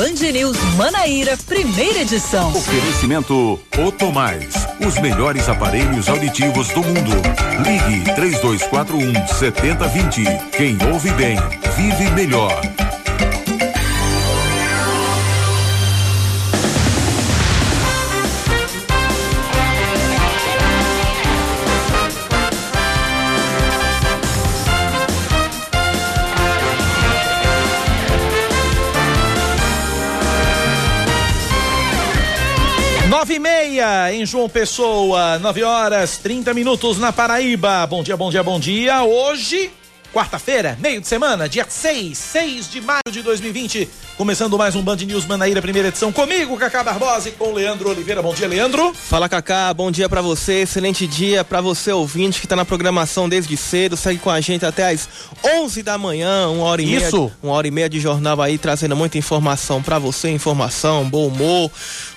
Band News Manaíra, primeira edição. Oferecimento Otomais, os melhores aparelhos auditivos do mundo. Ligue 3241 7020. Quem ouve bem, vive melhor. Nove e meia em João Pessoa, nove horas trinta minutos na Paraíba. Bom dia, bom dia, bom dia. Hoje, quarta-feira, meio de semana, dia 6, 6 de maio de 2020. Começando mais um Band News Manaíra, primeira edição comigo, Cacá Barbosa e com Leandro Oliveira. Bom dia, Leandro. Fala, Cacá. Bom dia para você. Excelente dia para você, ouvinte, que tá na programação desde cedo. Segue com a gente até as 11 da manhã, uma hora e Isso. meia. Uma hora e meia de jornal aí, trazendo muita informação para você. Informação, bom humor.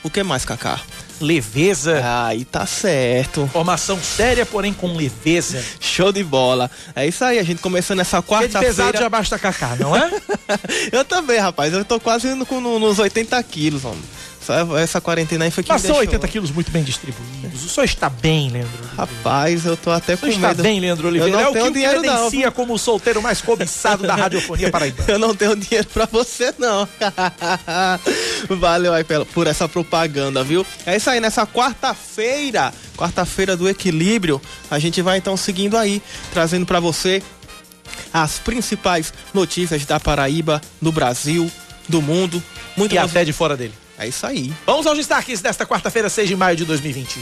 O que mais, Cacá? Leveza. Aí tá certo. Informação séria, porém com leveza. Show de bola. É isso aí, a gente começando essa de pesado já quarta-feira. basta Cacá, não é? eu também, rapaz. Eu tô quase indo com- no- nos 80 quilos, homem. Essa quarentena aí foi que são deixou... 80 quilos muito bem distribuídos. O senhor está bem, Leandro. Rapaz, eu tô até com senhor está medo. bem, Leandro Oliveira. Eu não é o tenho que o dinheiro, não, credencia como o solteiro mais cobiçado da radiofonia paraibana. Eu não tenho dinheiro pra você, não. Valeu aí por essa propaganda, viu? É isso aí, nessa quarta-feira, quarta-feira do equilíbrio, a gente vai então seguindo aí, trazendo pra você as principais notícias da Paraíba, do Brasil, do mundo. Muito E até de fora dele. É isso aí. Vamos aos destaques desta quarta-feira, 6 de maio de 2020.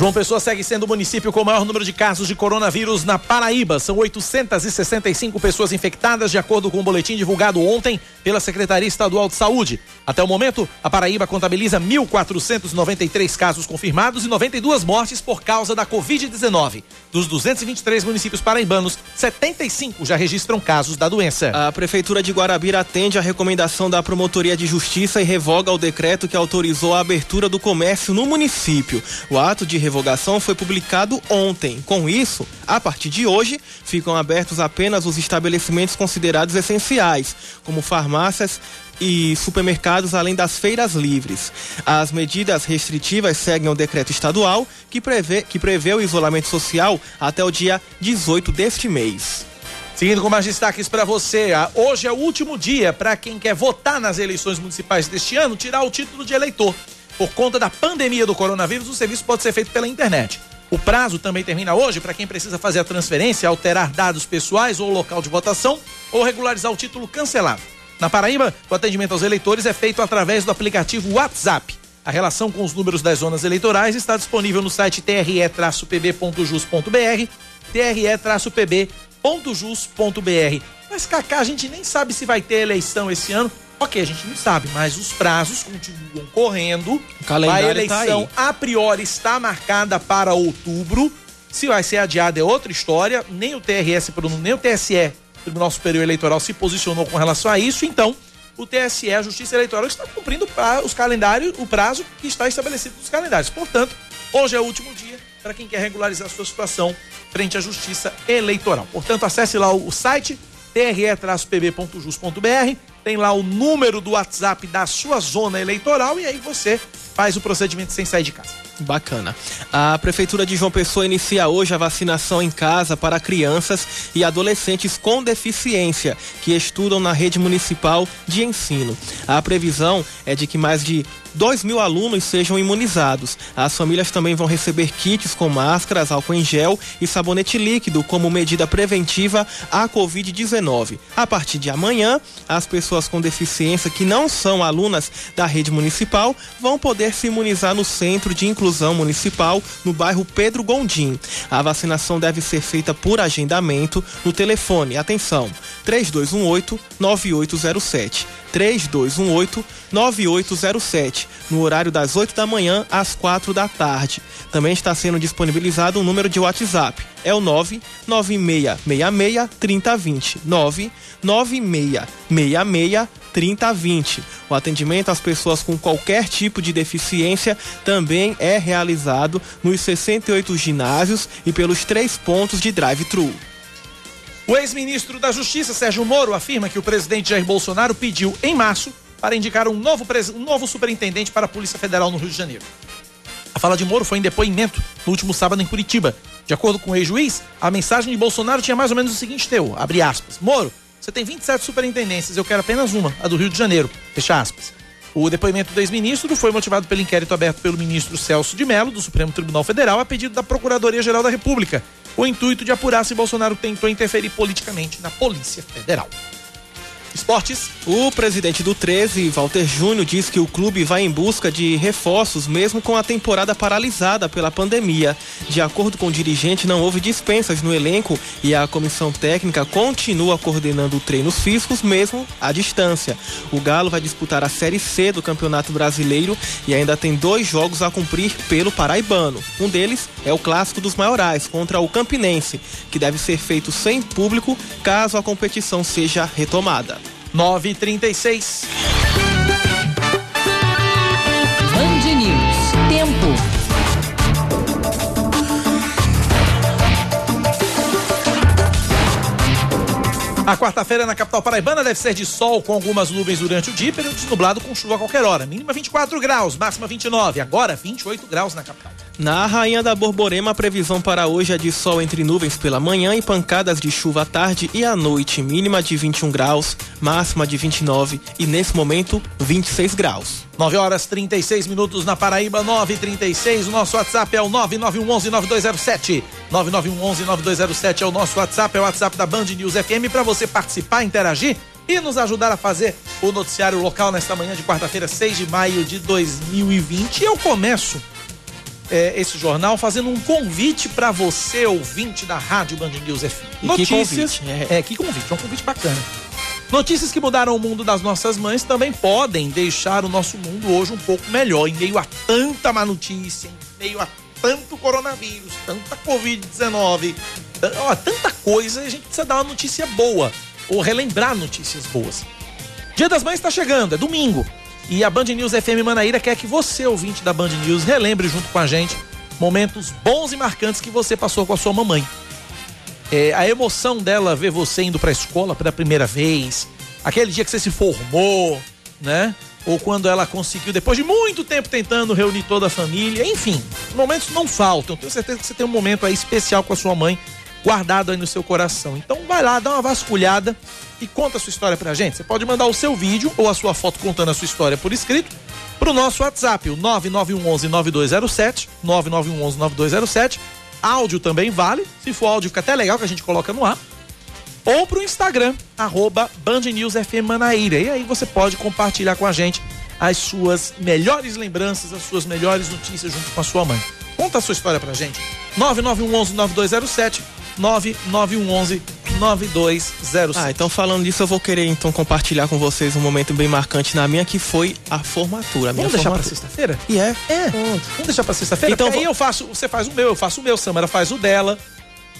João Pessoa segue sendo o município com o maior número de casos de coronavírus na Paraíba. São 865 pessoas infectadas, de acordo com o boletim divulgado ontem pela Secretaria Estadual de Saúde. Até o momento, a Paraíba contabiliza 1.493 casos confirmados e 92 mortes por causa da Covid-19. Dos 223 municípios paraibanos, 75 já registram casos da doença. A Prefeitura de Guarabira atende a recomendação da Promotoria de Justiça e revoga o decreto que autorizou a abertura do comércio no município. O ato de revogação foi publicado ontem. Com isso, a partir de hoje, ficam abertos apenas os estabelecimentos considerados essenciais, como farmácias e supermercados, além das feiras livres. As medidas restritivas seguem o decreto estadual que prevê, que prevê o isolamento social até o dia 18 deste mês. Seguindo com mais destaques para você, hoje é o último dia para quem quer votar nas eleições municipais deste ano tirar o título de eleitor. Por conta da pandemia do coronavírus, o serviço pode ser feito pela internet. O prazo também termina hoje para quem precisa fazer a transferência, alterar dados pessoais ou local de votação ou regularizar o título cancelado. Na Paraíba, o atendimento aos eleitores é feito através do aplicativo WhatsApp. A relação com os números das zonas eleitorais está disponível no site tre-pb.jus.br, tre-pb.jus.br. Mas, Cacá, a gente nem sabe se vai ter eleição esse ano. Ok, a gente não sabe, mas os prazos continuam correndo. O calendário a eleição, tá a priori, está marcada para outubro. Se vai ser adiada é outra história. Nem o TRS, nem o TSE, Tribunal Superior Eleitoral, se posicionou com relação a isso. Então, o TSE, a Justiça Eleitoral, está cumprindo os calendários, o prazo que está estabelecido nos calendários. Portanto, hoje é o último dia para quem quer regularizar a sua situação frente à Justiça Eleitoral. Portanto, acesse lá o, o site tre-pb.jus.br, tem lá o número do WhatsApp da sua zona eleitoral e aí você faz o procedimento sem sair de casa. Bacana. A Prefeitura de João Pessoa inicia hoje a vacinação em casa para crianças e adolescentes com deficiência que estudam na rede municipal de ensino. A previsão é de que mais de 2 mil alunos sejam imunizados. As famílias também vão receber kits com máscaras, álcool em gel e sabonete líquido como medida preventiva à Covid-19. A partir de amanhã, as pessoas com deficiência que não são alunas da rede municipal vão poder se imunizar no Centro de Inclusão Municipal, no bairro Pedro Gondim. A vacinação deve ser feita por agendamento no telefone, atenção, 3218-9807. 3218-9807, no horário das 8 da manhã às 4 da tarde. Também está sendo disponibilizado um número de WhatsApp. É o 99666-3020. 99666-3020. O atendimento às pessoas com qualquer tipo de deficiência também é realizado nos 68 ginásios e pelos três pontos de drive-thru. O ex-ministro da Justiça, Sérgio Moro, afirma que o presidente Jair Bolsonaro pediu em março para indicar um novo, um novo superintendente para a Polícia Federal no Rio de Janeiro. A fala de Moro foi em depoimento no último sábado em Curitiba. De acordo com o ex-juiz, a mensagem de Bolsonaro tinha mais ou menos o seguinte teu, abre aspas, Moro, você tem 27 superintendências, eu quero apenas uma, a do Rio de Janeiro, fecha aspas. O depoimento do ex-ministro foi motivado pelo inquérito aberto pelo ministro Celso de Mello, do Supremo Tribunal Federal, a pedido da Procuradoria-Geral da República, com o intuito de apurar se Bolsonaro tentou interferir politicamente na Polícia Federal. Esportes. O presidente do 13, Walter Júnior, diz que o clube vai em busca de reforços, mesmo com a temporada paralisada pela pandemia. De acordo com o dirigente, não houve dispensas no elenco e a comissão técnica continua coordenando treinos físicos, mesmo à distância. O Galo vai disputar a Série C do Campeonato Brasileiro e ainda tem dois jogos a cumprir pelo Paraibano. Um deles é o Clássico dos Maiorais contra o Campinense, que deve ser feito sem público caso a competição seja retomada. 9h36. Band News. Tempo. A quarta-feira na capital paraibana deve ser de sol com algumas nuvens durante o dia, período nublado com chuva a qualquer hora. Mínima 24 graus, máxima 29. Agora 28 graus na capital. Na Rainha da Borborema, a previsão para hoje é de sol entre nuvens pela manhã e pancadas de chuva à tarde e à noite. Mínima de 21 graus, máxima de 29 e nesse momento 26 graus. 9 horas 36 minutos na Paraíba, 9 36 O nosso WhatsApp é o 9911-9207. 9911-9207 é o nosso WhatsApp, é o WhatsApp da Band News FM para você participar, interagir e nos ajudar a fazer o noticiário local nesta manhã de quarta-feira, 6 de maio de 2020. E eu começo é, esse jornal fazendo um convite para você, ouvinte da Rádio Band News FM. E Notícias. Que convite, é. é, que convite, é um convite bacana. Notícias que mudaram o mundo das nossas mães também podem deixar o nosso mundo hoje um pouco melhor, em meio a tanta má notícia, em meio a tanto coronavírus, tanta Covid-19, tanta coisa, a gente precisa dar uma notícia boa, ou relembrar notícias boas. Dia das Mães está chegando, é domingo. E a Band News FM Manaíra quer que você, ouvinte da Band News, relembre junto com a gente momentos bons e marcantes que você passou com a sua mamãe. É, a emoção dela ver você indo para a escola pela primeira vez, aquele dia que você se formou, né? Ou quando ela conseguiu, depois de muito tempo tentando reunir toda a família, enfim, momentos não faltam. Tenho certeza que você tem um momento aí especial com a sua mãe guardado aí no seu coração. Então vai lá, dá uma vasculhada e conta a sua história pra gente. Você pode mandar o seu vídeo ou a sua foto contando a sua história por escrito pro nosso WhatsApp, o 9911-9207, 9911-9207. Áudio também vale, se for áudio fica até legal que a gente coloca no ar. Ou pro Instagram, arroba Band News FM Manaíra. E aí você pode compartilhar com a gente as suas melhores lembranças, as suas melhores notícias junto com a sua mãe. Conta a sua história pra gente. 9911 9207 9911 9207. Ah, então falando disso, eu vou querer então compartilhar com vocês um momento bem marcante na minha, que foi a formatura. A minha Vamos deixar formatura. pra sexta-feira? E é? É. Vamos deixar pra sexta-feira? Então, aí eu faço, você faz o meu, eu faço o meu, Samara faz o dela.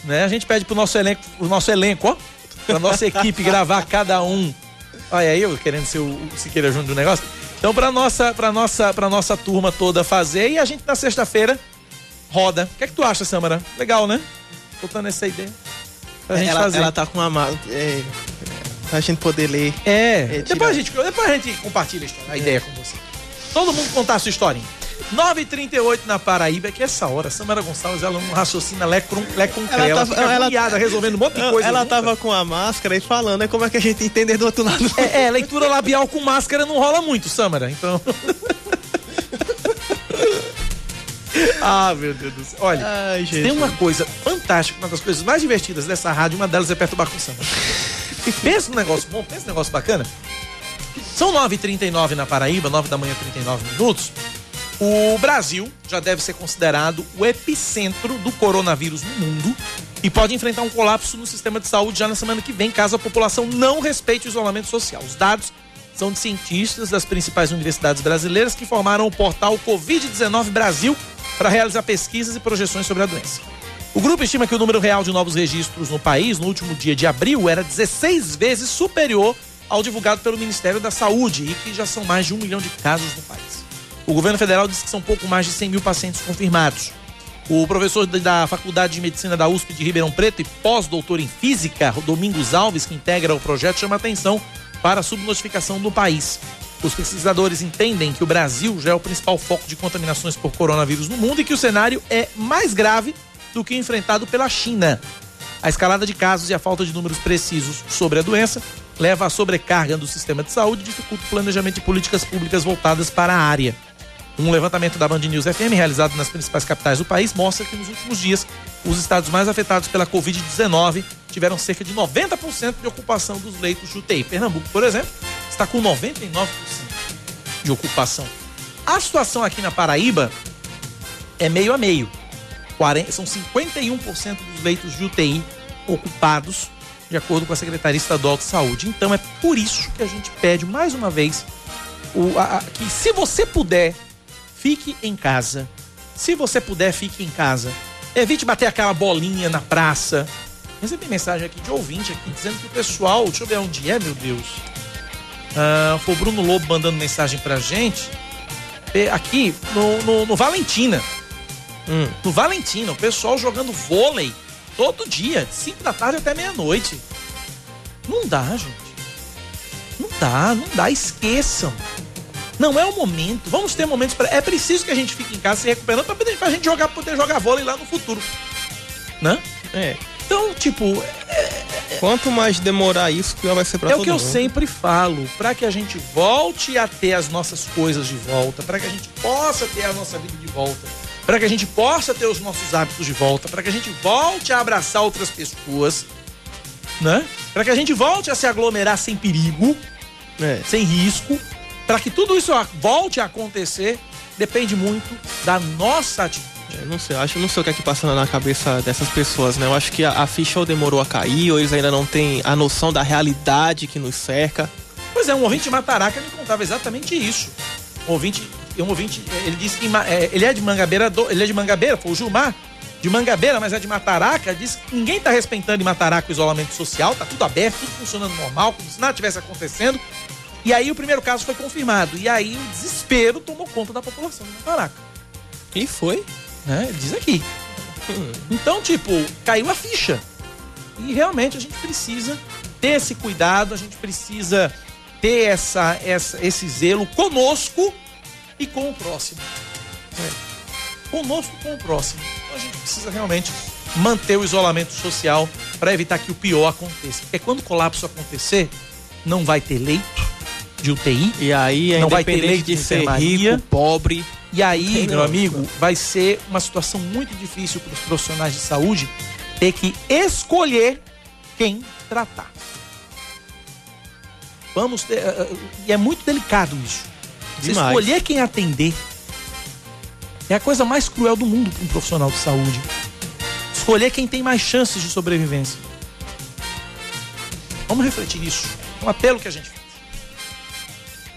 Né? A gente pede pro nosso elenco, o nosso elenco, ó, pra nossa equipe gravar cada um. Olha aí, eu querendo ser o, o Siqueira Júnior do negócio. Então, pra nossa, pra, nossa, pra nossa turma toda fazer, e a gente na sexta-feira roda. O que é que tu acha, Samara? Legal, né? Botando essa ideia. Pra gente ela, fazer. Ela tá com uma. É, pra gente poder ler. É. é depois, a gente, depois a gente compartilha a, história, a é. ideia com você. Todo mundo contar a sua historinha. 9h38 na Paraíba, é que essa hora, Samara Gonçalves, ela não raciocina lé com ela, ela fica ela, resolvendo um monte de coisa. Ela tava com a máscara e falando, é como é que a gente entender do outro lado. É, é leitura labial com máscara não rola muito, Samara, então... Ah, meu Deus do céu. Olha, Ai, tem uma coisa fantástica, uma das coisas mais divertidas dessa rádio, uma delas é perturbar com samba. pensa um negócio bom, pensa um negócio bacana. São 9h39 na Paraíba, 9 da manhã, 39 minutos. O Brasil já deve ser considerado o epicentro do coronavírus no mundo e pode enfrentar um colapso no sistema de saúde já na semana que vem, caso a população não respeite o isolamento social. Os dados são de cientistas das principais universidades brasileiras que formaram o portal Covid-19 Brasil para realizar pesquisas e projeções sobre a doença. O grupo estima que o número real de novos registros no país no último dia de abril era 16 vezes superior ao divulgado pelo Ministério da Saúde e que já são mais de um milhão de casos no país. O governo federal diz que são pouco mais de 100 mil pacientes confirmados. O professor da Faculdade de Medicina da USP de Ribeirão Preto e pós-doutor em Física, Domingos Alves, que integra o projeto, chama atenção para a subnotificação do país. Os pesquisadores entendem que o Brasil já é o principal foco de contaminações por coronavírus no mundo e que o cenário é mais grave do que enfrentado pela China. A escalada de casos e a falta de números precisos sobre a doença leva à sobrecarga do sistema de saúde e dificulta o planejamento de políticas públicas voltadas para a área. Um levantamento da Band News FM, realizado nas principais capitais do país, mostra que nos últimos dias, os estados mais afetados pela Covid-19 tiveram cerca de 90% de ocupação dos leitos de UTI. Pernambuco, por exemplo, está com 99% de ocupação. A situação aqui na Paraíba é meio a meio. 40, são 51% dos leitos de UTI ocupados, de acordo com a Secretaria Estadual de Saúde. Então é por isso que a gente pede mais uma vez o, a, a, que se você puder, fique em casa. Se você puder, fique em casa. Evite bater aquela bolinha na praça. Recebi mensagem aqui de ouvinte aqui dizendo que o pessoal, deixa eu ver onde é, meu Deus. Ah, foi o Bruno Lobo mandando mensagem pra gente. Aqui no, no, no Valentina. Hum. No Valentina, o pessoal jogando vôlei todo dia, 5 da tarde até meia-noite. Não dá, gente. Não dá, não dá, esqueçam. Não é o momento. Vamos ter momentos para. É preciso que a gente fique em casa se recuperando pra, pra gente jogar, poder jogar vôlei lá no futuro. Né? É. Então, tipo. É, Quanto mais demorar isso, pior vai ser pra é todo mundo. É o que mundo. eu sempre falo. para que a gente volte a ter as nossas coisas de volta, para que a gente possa ter a nossa vida de volta para que a gente possa ter os nossos hábitos de volta, para que a gente volte a abraçar outras pessoas, né? Para que a gente volte a se aglomerar sem perigo, é. sem risco, para que tudo isso volte a acontecer, depende muito da nossa atitude. Eu não sei, acho, não sei o que é que passa na cabeça dessas pessoas, né? Eu acho que a, a ficha ou demorou a cair, ou eles ainda não têm a noção da realidade que nos cerca. Pois é, um ouvinte de Mataraca me contava exatamente isso. Um ouvinte um ouvinte, ele disse que é, ele é de Mangabeira, do, ele é de Mangabeira, foi o Gilmar, de Mangabeira, mas é de Mataraca, disse que ninguém está respeitando em Mataraca o isolamento social, tá tudo aberto, tudo funcionando normal, como se nada tivesse acontecendo. E aí o primeiro caso foi confirmado. E aí o desespero tomou conta da população de Mataraca. E foi? Né? Diz aqui. Então, tipo, caiu a ficha. E realmente a gente precisa ter esse cuidado, a gente precisa ter essa, essa, esse zelo conosco e com o próximo. É. Conosco com o próximo. Então a gente precisa realmente manter o isolamento social para evitar que o pior aconteça. Porque quando o colapso acontecer, não vai ter leito de UTI. E aí, não vai ter leito de, de ser rico, pobre. E aí, meu amigo, vai ser uma situação muito difícil para os profissionais de saúde ter que escolher quem tratar. Vamos ter. Eh, eh, e é muito delicado isso. Escolher quem atender é a coisa mais cruel do mundo para um profissional de saúde. Escolher quem tem mais chances de sobrevivência. Vamos refletir nisso. É um apelo que a gente faz.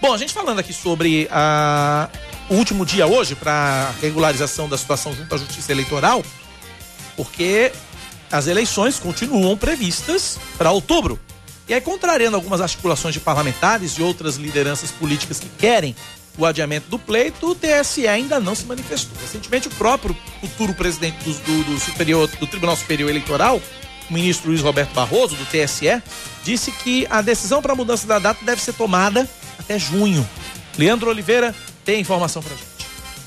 Bom, a gente falando aqui sobre a, o último dia hoje para regularização da situação junto à Justiça Eleitoral, porque as eleições continuam previstas para outubro. E aí, contrariando algumas articulações de parlamentares e outras lideranças políticas que querem o adiamento do pleito, o TSE ainda não se manifestou. Recentemente, o próprio futuro presidente do, do, do, Superior, do Tribunal Superior Eleitoral, o ministro Luiz Roberto Barroso, do TSE, disse que a decisão para a mudança da data deve ser tomada até junho. Leandro Oliveira tem informação para gente.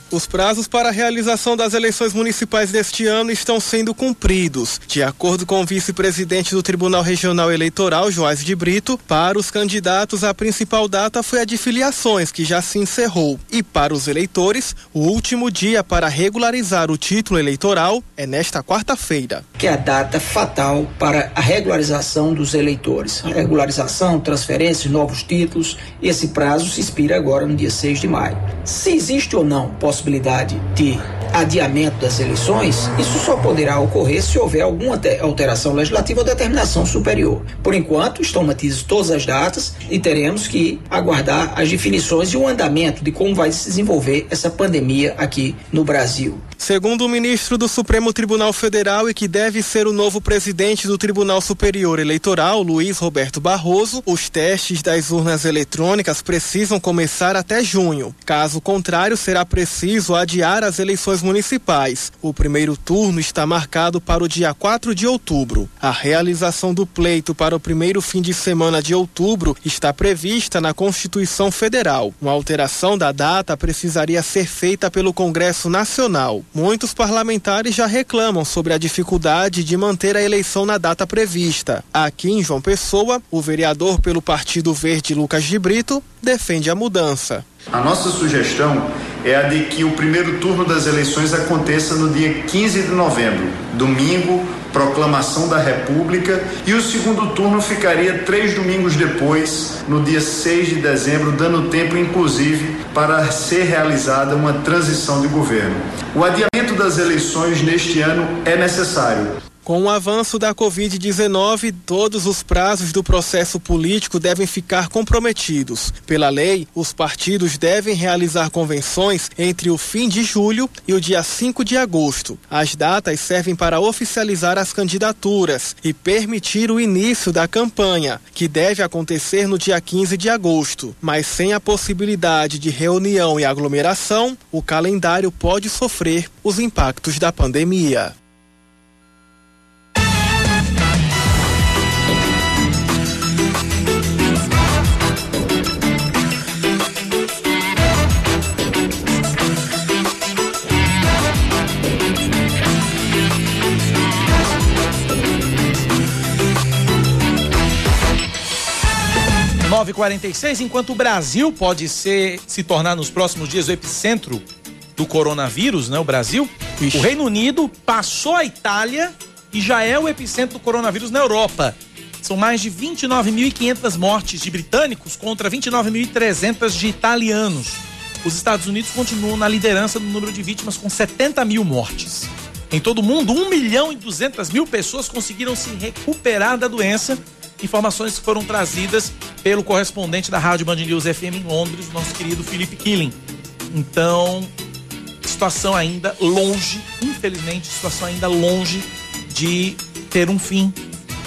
Os prazos para a realização das eleições municipais deste ano estão sendo cumpridos. De acordo com o vice-presidente do Tribunal Regional Eleitoral, Joás de Brito, para os candidatos a principal data foi a de filiações, que já se encerrou. E para os eleitores, o último dia para regularizar o título eleitoral é nesta quarta-feira. Que é a data fatal para a regularização dos eleitores. Regularização, transferência, novos títulos, esse prazo se expira agora no dia 6 de maio. Se existe ou não possibilidade de adiamento das eleições, isso só poderá ocorrer se houver alguma alteração legislativa ou determinação superior. Por enquanto, estão mantidas todas as datas e teremos que aguardar as definições e o andamento de como vai se desenvolver essa pandemia aqui no Brasil. Segundo o ministro do Supremo Tribunal Federal e que deve ser o novo presidente do Tribunal Superior Eleitoral, Luiz Roberto Barroso, os testes das urnas eletrônicas precisam começar até junho. Caso contrário, será preciso adiar as eleições municipais. O primeiro turno está marcado para o dia 4 de outubro. A realização do pleito para o primeiro fim de semana de outubro está prevista na Constituição Federal. Uma alteração da data precisaria ser feita pelo Congresso Nacional. Muitos parlamentares já reclamam sobre a dificuldade de manter a eleição na data prevista. Aqui em João Pessoa, o vereador pelo Partido Verde Lucas de Brito defende a mudança. A nossa sugestão é a de que o primeiro turno das eleições aconteça no dia 15 de novembro, domingo, proclamação da República, e o segundo turno ficaria três domingos depois, no dia 6 de dezembro, dando tempo, inclusive, para ser realizada uma transição de governo. O adiamento das eleições neste ano é necessário. Com o avanço da Covid-19, todos os prazos do processo político devem ficar comprometidos. Pela lei, os partidos devem realizar convenções entre o fim de julho e o dia 5 de agosto. As datas servem para oficializar as candidaturas e permitir o início da campanha, que deve acontecer no dia 15 de agosto. Mas sem a possibilidade de reunião e aglomeração, o calendário pode sofrer os impactos da pandemia. Nove quarenta enquanto o Brasil pode ser, se tornar nos próximos dias o epicentro do coronavírus, né? O Brasil, Ixi. o Reino Unido passou a Itália e já é o epicentro do coronavírus na Europa. São mais de 29.500 mortes de britânicos contra 29.300 de italianos. Os Estados Unidos continuam na liderança no número de vítimas com 70 mil mortes. Em todo o mundo, 1 milhão e 200 mil pessoas conseguiram se recuperar da doença Informações que foram trazidas pelo correspondente da Rádio Band News FM em Londres, nosso querido Felipe Killing. Então, situação ainda longe, infelizmente, situação ainda longe de ter um fim.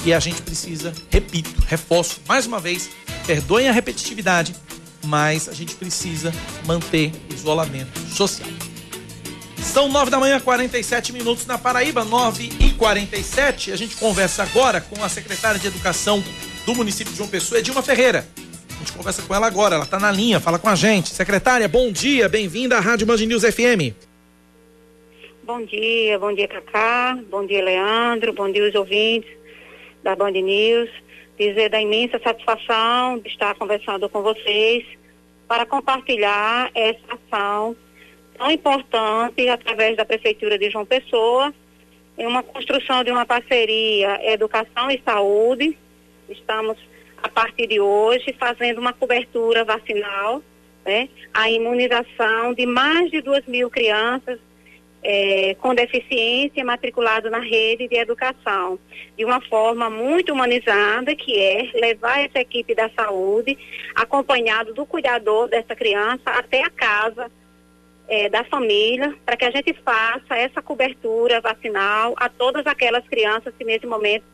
E a gente precisa, repito, reforço mais uma vez, perdoem a repetitividade, mas a gente precisa manter o isolamento social. São nove da manhã, 47 minutos na Paraíba, 9 e 47. A gente conversa agora com a secretária de Educação do município de João Pessoa, Edilma Ferreira. A gente conversa com ela agora, ela está na linha, fala com a gente. Secretária, bom dia, bem-vinda à Rádio Band News FM. Bom dia, bom dia Cacá, bom dia Leandro, bom dia os ouvintes da Band News. Dizer da imensa satisfação de estar conversando com vocês para compartilhar essa ação tão importante através da Prefeitura de João Pessoa, em uma construção de uma parceria Educação e Saúde. Estamos, a partir de hoje, fazendo uma cobertura vacinal, né? a imunização de mais de duas mil crianças é, com deficiência matriculadas na rede de educação, de uma forma muito humanizada, que é levar essa equipe da saúde, acompanhado do cuidador dessa criança, até a casa, é, da família para que a gente faça essa cobertura vacinal a todas aquelas crianças que nesse momento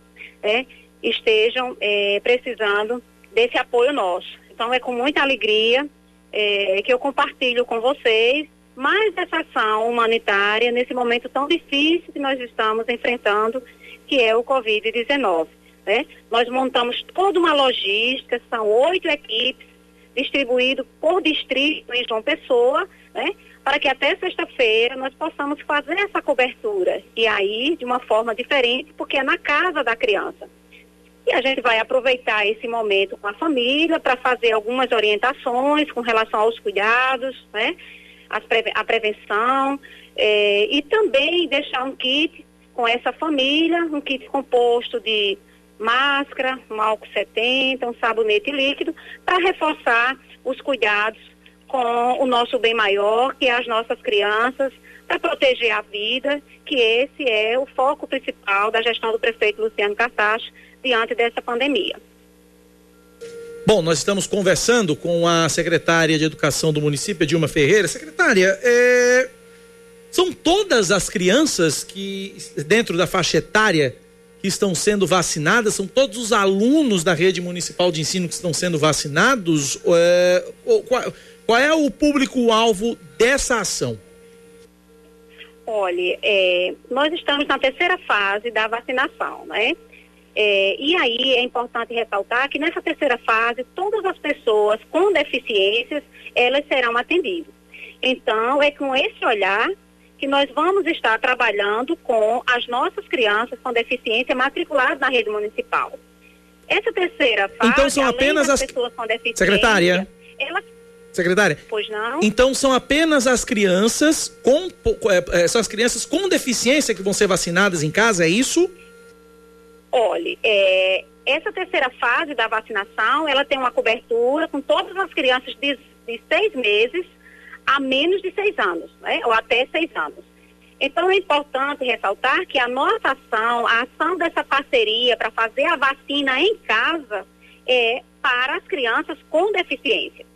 é, estejam é, precisando desse apoio nosso. Então é com muita alegria é, que eu compartilho com vocês mais essa ação humanitária nesse momento tão difícil que nós estamos enfrentando, que é o Covid-19. Né? Nós montamos toda uma logística, são oito equipes distribuídas por distrito em João Pessoa, né? Para que até sexta-feira nós possamos fazer essa cobertura. E aí, de uma forma diferente, porque é na casa da criança. E a gente vai aproveitar esse momento com a família para fazer algumas orientações com relação aos cuidados, né? a prevenção, eh, e também deixar um kit com essa família, um kit composto de máscara, um álcool 70, um sabonete líquido, para reforçar os cuidados com o nosso bem maior, que é as nossas crianças, para proteger a vida, que esse é o foco principal da gestão do prefeito Luciano Cartacho diante dessa pandemia. Bom, nós estamos conversando com a secretária de Educação do município, Dilma Ferreira. Secretária, é... São todas as crianças que, dentro da faixa etária, que estão sendo vacinadas? São todos os alunos da rede municipal de ensino que estão sendo vacinados? É, qual, qual, é o público-alvo dessa ação? Olha, é, nós estamos na terceira fase da vacinação, né? É, e aí é importante ressaltar que nessa terceira fase, todas as pessoas com deficiências, elas serão atendidas. Então, é com esse olhar que nós vamos estar trabalhando com as nossas crianças com deficiência matriculadas na rede municipal. Essa terceira fase, então são apenas as pessoas com deficiência, secretária, elas Secretária? Pois não. Então são apenas as crianças com é, é, são as crianças com deficiência que vão ser vacinadas em casa, é isso? Olhe, é, essa terceira fase da vacinação, ela tem uma cobertura com todas as crianças de, de seis meses a menos de seis anos, né? ou até seis anos. Então é importante ressaltar que a nossa ação, a ação dessa parceria para fazer a vacina em casa é para as crianças com deficiência,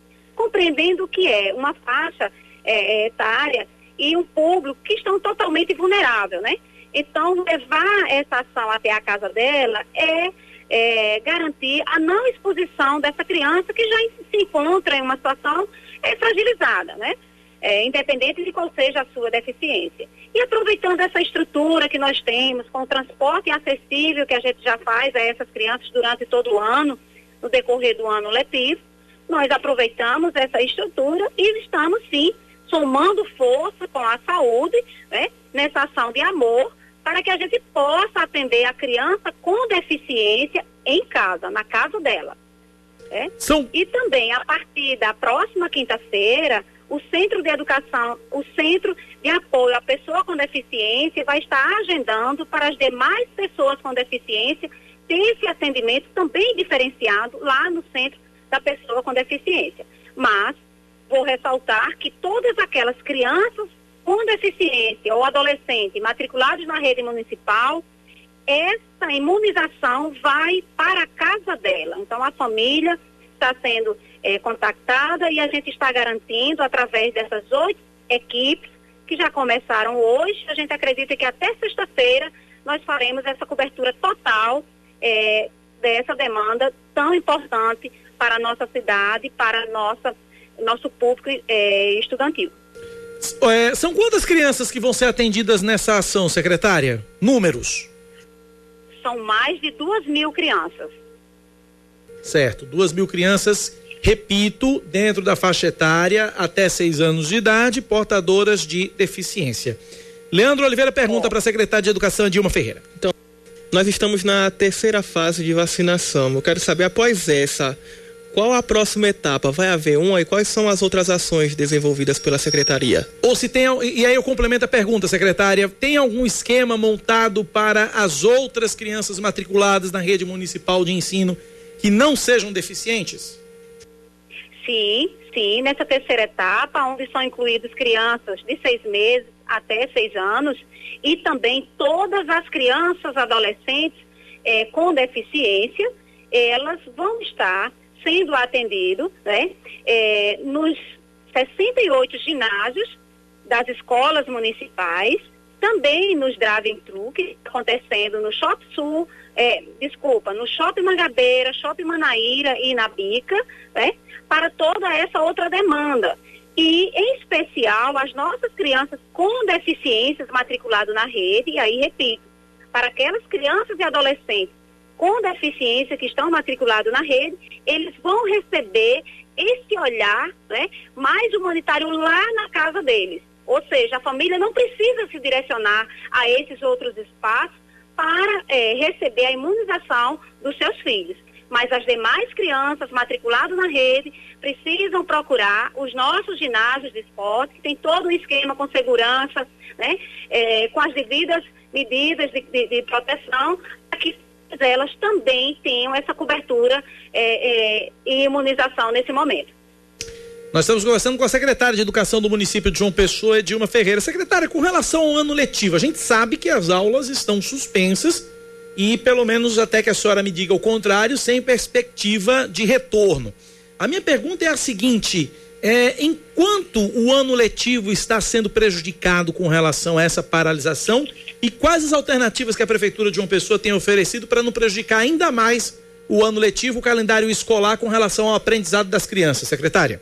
compreendendo que é uma faixa é, é etária e um público que estão totalmente vulnerável, né? Então levar essa ação até a casa dela é, é garantir a não exposição dessa criança que já se encontra em uma situação é fragilizada, né? É, independente de qual seja a sua deficiência. E aproveitando essa estrutura que nós temos, com o transporte acessível que a gente já faz a essas crianças durante todo o ano, no decorrer do ano letivo, nós aproveitamos essa estrutura e estamos, sim, somando força com a saúde, né, nessa ação de amor, para que a gente possa atender a criança com deficiência em casa, na casa dela. É? São... E também, a partir da próxima quinta-feira, o Centro de Educação, o Centro de Apoio à Pessoa com Deficiência vai estar agendando para as demais pessoas com deficiência ter esse atendimento também diferenciado lá no Centro da Pessoa com Deficiência. Mas vou ressaltar que todas aquelas crianças com deficiência ou adolescente matriculados na rede municipal, essa imunização vai para a casa dela. Então, a família está sendo é, contactada e a gente está garantindo, através dessas oito equipes que já começaram hoje, a gente acredita que até sexta-feira nós faremos essa cobertura total é, dessa demanda tão importante para a nossa cidade, para nossa, nosso público é, estudantil. É, são quantas crianças que vão ser atendidas nessa ação, secretária? Números? São mais de duas mil crianças. Certo, duas mil crianças, repito, dentro da faixa etária até seis anos de idade, portadoras de deficiência. Leandro Oliveira pergunta para a secretária de Educação, Dilma Ferreira. Então, nós estamos na terceira fase de vacinação. Eu quero saber, após essa, qual a próxima etapa? Vai haver uma e quais são as outras ações desenvolvidas pela secretaria? Ou se tem, e aí eu complemento a pergunta, secretária, tem algum esquema montado para as outras crianças matriculadas na rede municipal de ensino que não sejam deficientes? Sim, sim, nessa terceira etapa, onde são incluídas crianças de seis meses até seis anos e também todas as crianças adolescentes eh, com deficiência, elas vão estar sendo atendido né, é, nos 68 ginásios das escolas municipais, também nos drive-thru, que está acontecendo no Shopping Sul, é, desculpa, no Shopping Mangabeira, Shopping Manaíra e na Bica, né, para toda essa outra demanda. E, em especial, as nossas crianças com deficiências matriculadas na rede, e aí repito, para aquelas crianças e adolescentes com deficiência que estão matriculados na rede, eles vão receber esse olhar né, mais humanitário lá na casa deles. Ou seja, a família não precisa se direcionar a esses outros espaços para é, receber a imunização dos seus filhos. Mas as demais crianças matriculadas na rede precisam procurar os nossos ginásios de esporte, que tem todo um esquema com segurança, né, é, com as devidas medidas de, de, de proteção, para que elas também tenham essa cobertura é, é, e imunização nesse momento. Nós estamos conversando com a secretária de Educação do município de João Pessoa, Edilma Ferreira. Secretária, com relação ao ano letivo, a gente sabe que as aulas estão suspensas e, pelo menos até que a senhora me diga o contrário, sem perspectiva de retorno. A minha pergunta é a seguinte: É, enquanto o ano letivo está sendo prejudicado com relação a essa paralisação e quais as alternativas que a prefeitura de uma pessoa tem oferecido para não prejudicar ainda mais o ano letivo, o calendário escolar com relação ao aprendizado das crianças, secretária?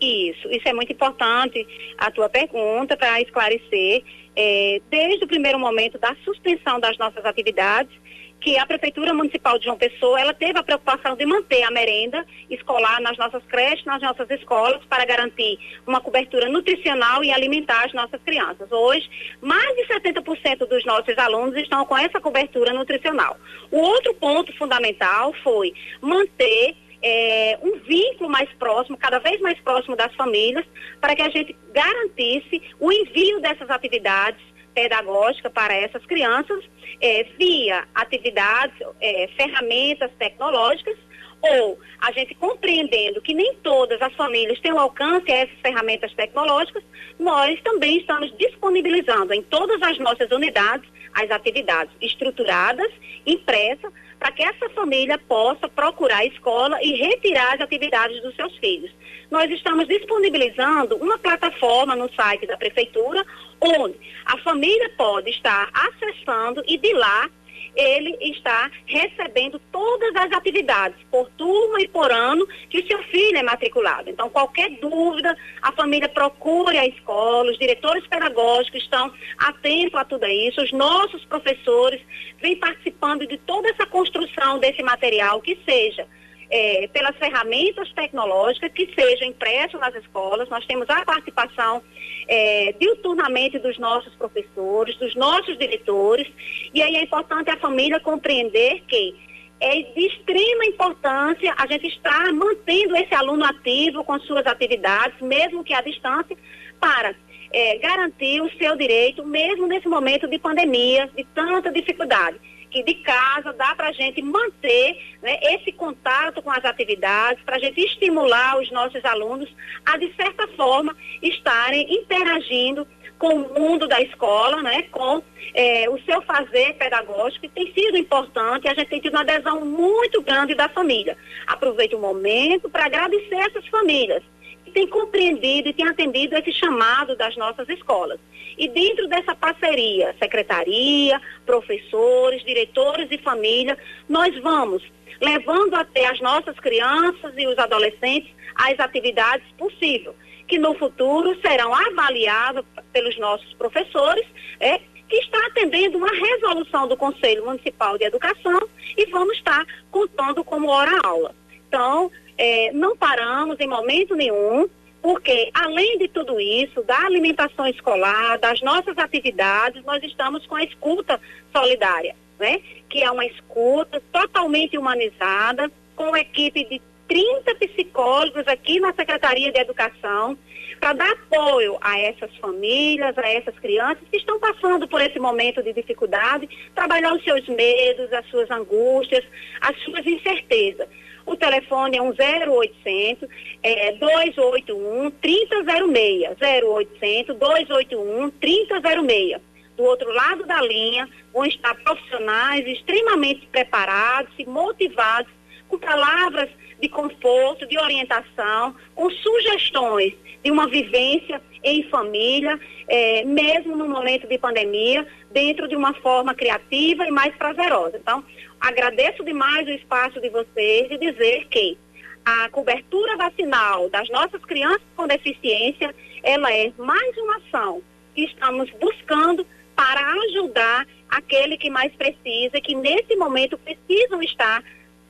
Isso, isso é muito importante a tua pergunta para esclarecer. É, desde o primeiro momento da suspensão das nossas atividades, que a Prefeitura Municipal de João Pessoa, ela teve a preocupação de manter a merenda escolar nas nossas creches, nas nossas escolas, para garantir uma cobertura nutricional e alimentar as nossas crianças. Hoje, mais de 70% dos nossos alunos estão com essa cobertura nutricional. O outro ponto fundamental foi manter é, um vínculo mais próximo, cada vez mais próximo das famílias, para que a gente garantisse o envio dessas atividades pedagógicas para essas crianças é, via atividades, é, ferramentas tecnológicas ou a gente compreendendo que nem todas as famílias têm o alcance a essas ferramentas tecnológicas, nós também estamos disponibilizando em todas as nossas unidades as atividades estruturadas, impressas, para que essa família possa procurar a escola e retirar as atividades dos seus filhos. Nós estamos disponibilizando uma plataforma no site da prefeitura, onde a família pode estar acessando e de lá ele está recebendo todas as atividades por turma e por ano que seu filho é matriculado. Então, qualquer dúvida, a família procure a escola, os diretores pedagógicos estão atentos a tudo isso, os nossos professores vêm participando de toda essa construção desse material que seja é, pelas ferramentas tecnológicas que sejam impressos nas escolas. Nós temos a participação é, diuturnamente dos nossos professores, dos nossos diretores, e aí é importante a família compreender que é de extrema importância a gente estar mantendo esse aluno ativo com suas atividades, mesmo que à distância, para é, garantir o seu direito, mesmo nesse momento de pandemia, de tanta dificuldade que de casa dá para a gente manter né, esse contato com as atividades, para a gente estimular os nossos alunos a, de certa forma, estarem interagindo com o mundo da escola, né, com é, o seu fazer pedagógico, que tem sido importante, a gente tem tido uma adesão muito grande da família. Aproveito o momento para agradecer essas famílias têm compreendido e têm atendido esse chamado das nossas escolas. E dentro dessa parceria, secretaria, professores, diretores e família, nós vamos levando até as nossas crianças e os adolescentes as atividades possíveis, que no futuro serão avaliadas pelos nossos professores, é, que está atendendo uma resolução do Conselho Municipal de Educação e vamos estar contando como hora-aula. Então, é, não paramos em momento nenhum, porque, além de tudo isso, da alimentação escolar, das nossas atividades, nós estamos com a escuta solidária, né? Que é uma escuta totalmente humanizada, com equipe de 30 psicólogos aqui na Secretaria de Educação, para dar apoio a essas famílias, a essas crianças que estão passando por esse momento de dificuldade, trabalhar os seus medos, as suas angústias, as suas incertezas. O telefone é um 0800 é, 281 3006. 0800 281 3006. Do outro lado da linha vão estar profissionais extremamente preparados e motivados com palavras de conforto, de orientação, com sugestões de uma vivência em família, é, mesmo no momento de pandemia, dentro de uma forma criativa e mais prazerosa. Então, agradeço demais o espaço de vocês e dizer que a cobertura vacinal das nossas crianças com deficiência, ela é mais uma ação que estamos buscando para ajudar aquele que mais precisa, que nesse momento precisam estar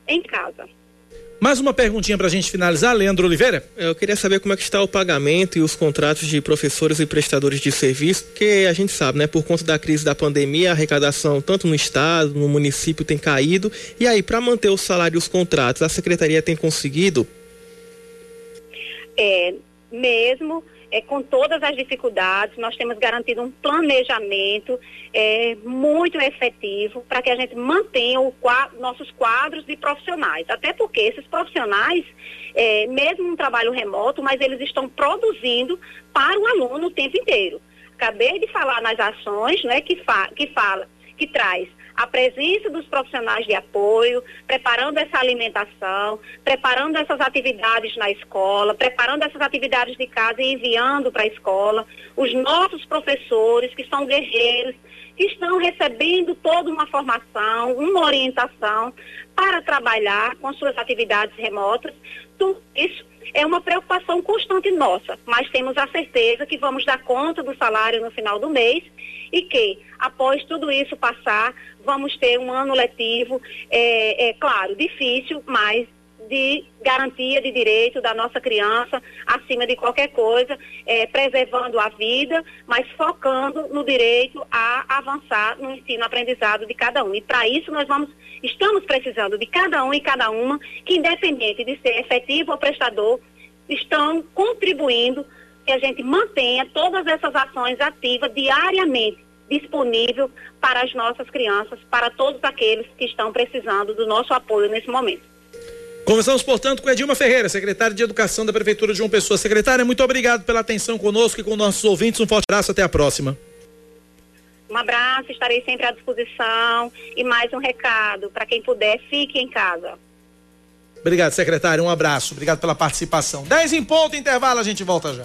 em casa. Mais uma perguntinha para a gente finalizar, Leandro Oliveira. Eu queria saber como é que está o pagamento e os contratos de professores e prestadores de serviço, porque a gente sabe, né, por conta da crise da pandemia, a arrecadação tanto no estado, no município tem caído. E aí, para manter o salário e os contratos, a secretaria tem conseguido? É, mesmo é, com todas as dificuldades, nós temos garantido um planejamento é, muito efetivo para que a gente mantenha o, nossos quadros de profissionais. Até porque esses profissionais, é, mesmo no trabalho remoto, mas eles estão produzindo para o aluno o tempo inteiro. Acabei de falar nas ações né, que, fa que fala, que traz a presença dos profissionais de apoio, preparando essa alimentação, preparando essas atividades na escola, preparando essas atividades de casa e enviando para a escola, os nossos professores que são guerreiros, que estão recebendo toda uma formação, uma orientação para trabalhar com suas atividades remotas. Tudo isso é uma preocupação constante nossa, mas temos a certeza que vamos dar conta do salário no final do mês e que, após tudo isso passar, vamos ter um ano letivo, é, é claro, difícil, mas de garantia de direito da nossa criança, acima de qualquer coisa, é, preservando a vida, mas focando no direito a avançar no ensino-aprendizado de cada um. E para isso nós vamos, estamos precisando de cada um e cada uma que, independente de ser efetivo ou prestador, estão contribuindo que a gente mantenha todas essas ações ativas diariamente disponível para as nossas crianças, para todos aqueles que estão precisando do nosso apoio nesse momento. Conversamos, portanto, com Edilma Ferreira, secretária de Educação da Prefeitura de João Pessoa. Secretária, muito obrigado pela atenção conosco e com nossos ouvintes. Um forte abraço, até a próxima. Um abraço, estarei sempre à disposição. E mais um recado, para quem puder, fique em casa. Obrigado, secretário. Um abraço. Obrigado pela participação. 10 em ponto, intervalo, a gente volta já.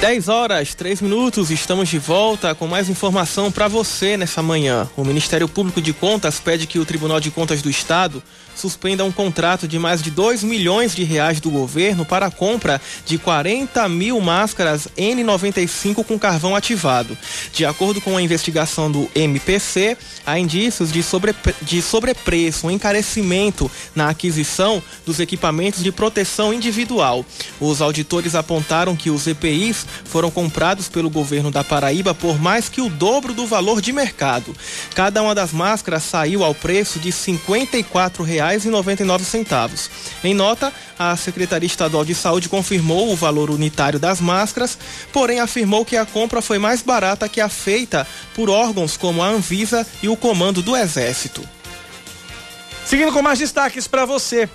10 horas, 3 minutos, estamos de volta com mais informação para você nessa manhã. O Ministério Público de Contas pede que o Tribunal de Contas do Estado suspenda um contrato de mais de 2 milhões de reais do governo para a compra de 40 mil máscaras N95 com carvão ativado. De acordo com a investigação do MPC, há indícios de, sobre, de sobrepreço, um encarecimento na aquisição dos equipamentos de proteção individual. Os auditores apontaram que os EPIs foram comprados pelo governo da Paraíba por mais que o dobro do valor de mercado. Cada uma das máscaras saiu ao preço de R$ 54,00 em nota, a Secretaria Estadual de Saúde confirmou o valor unitário das máscaras, porém afirmou que a compra foi mais barata que a feita por órgãos como a Anvisa e o Comando do Exército. Seguindo com mais destaques para você.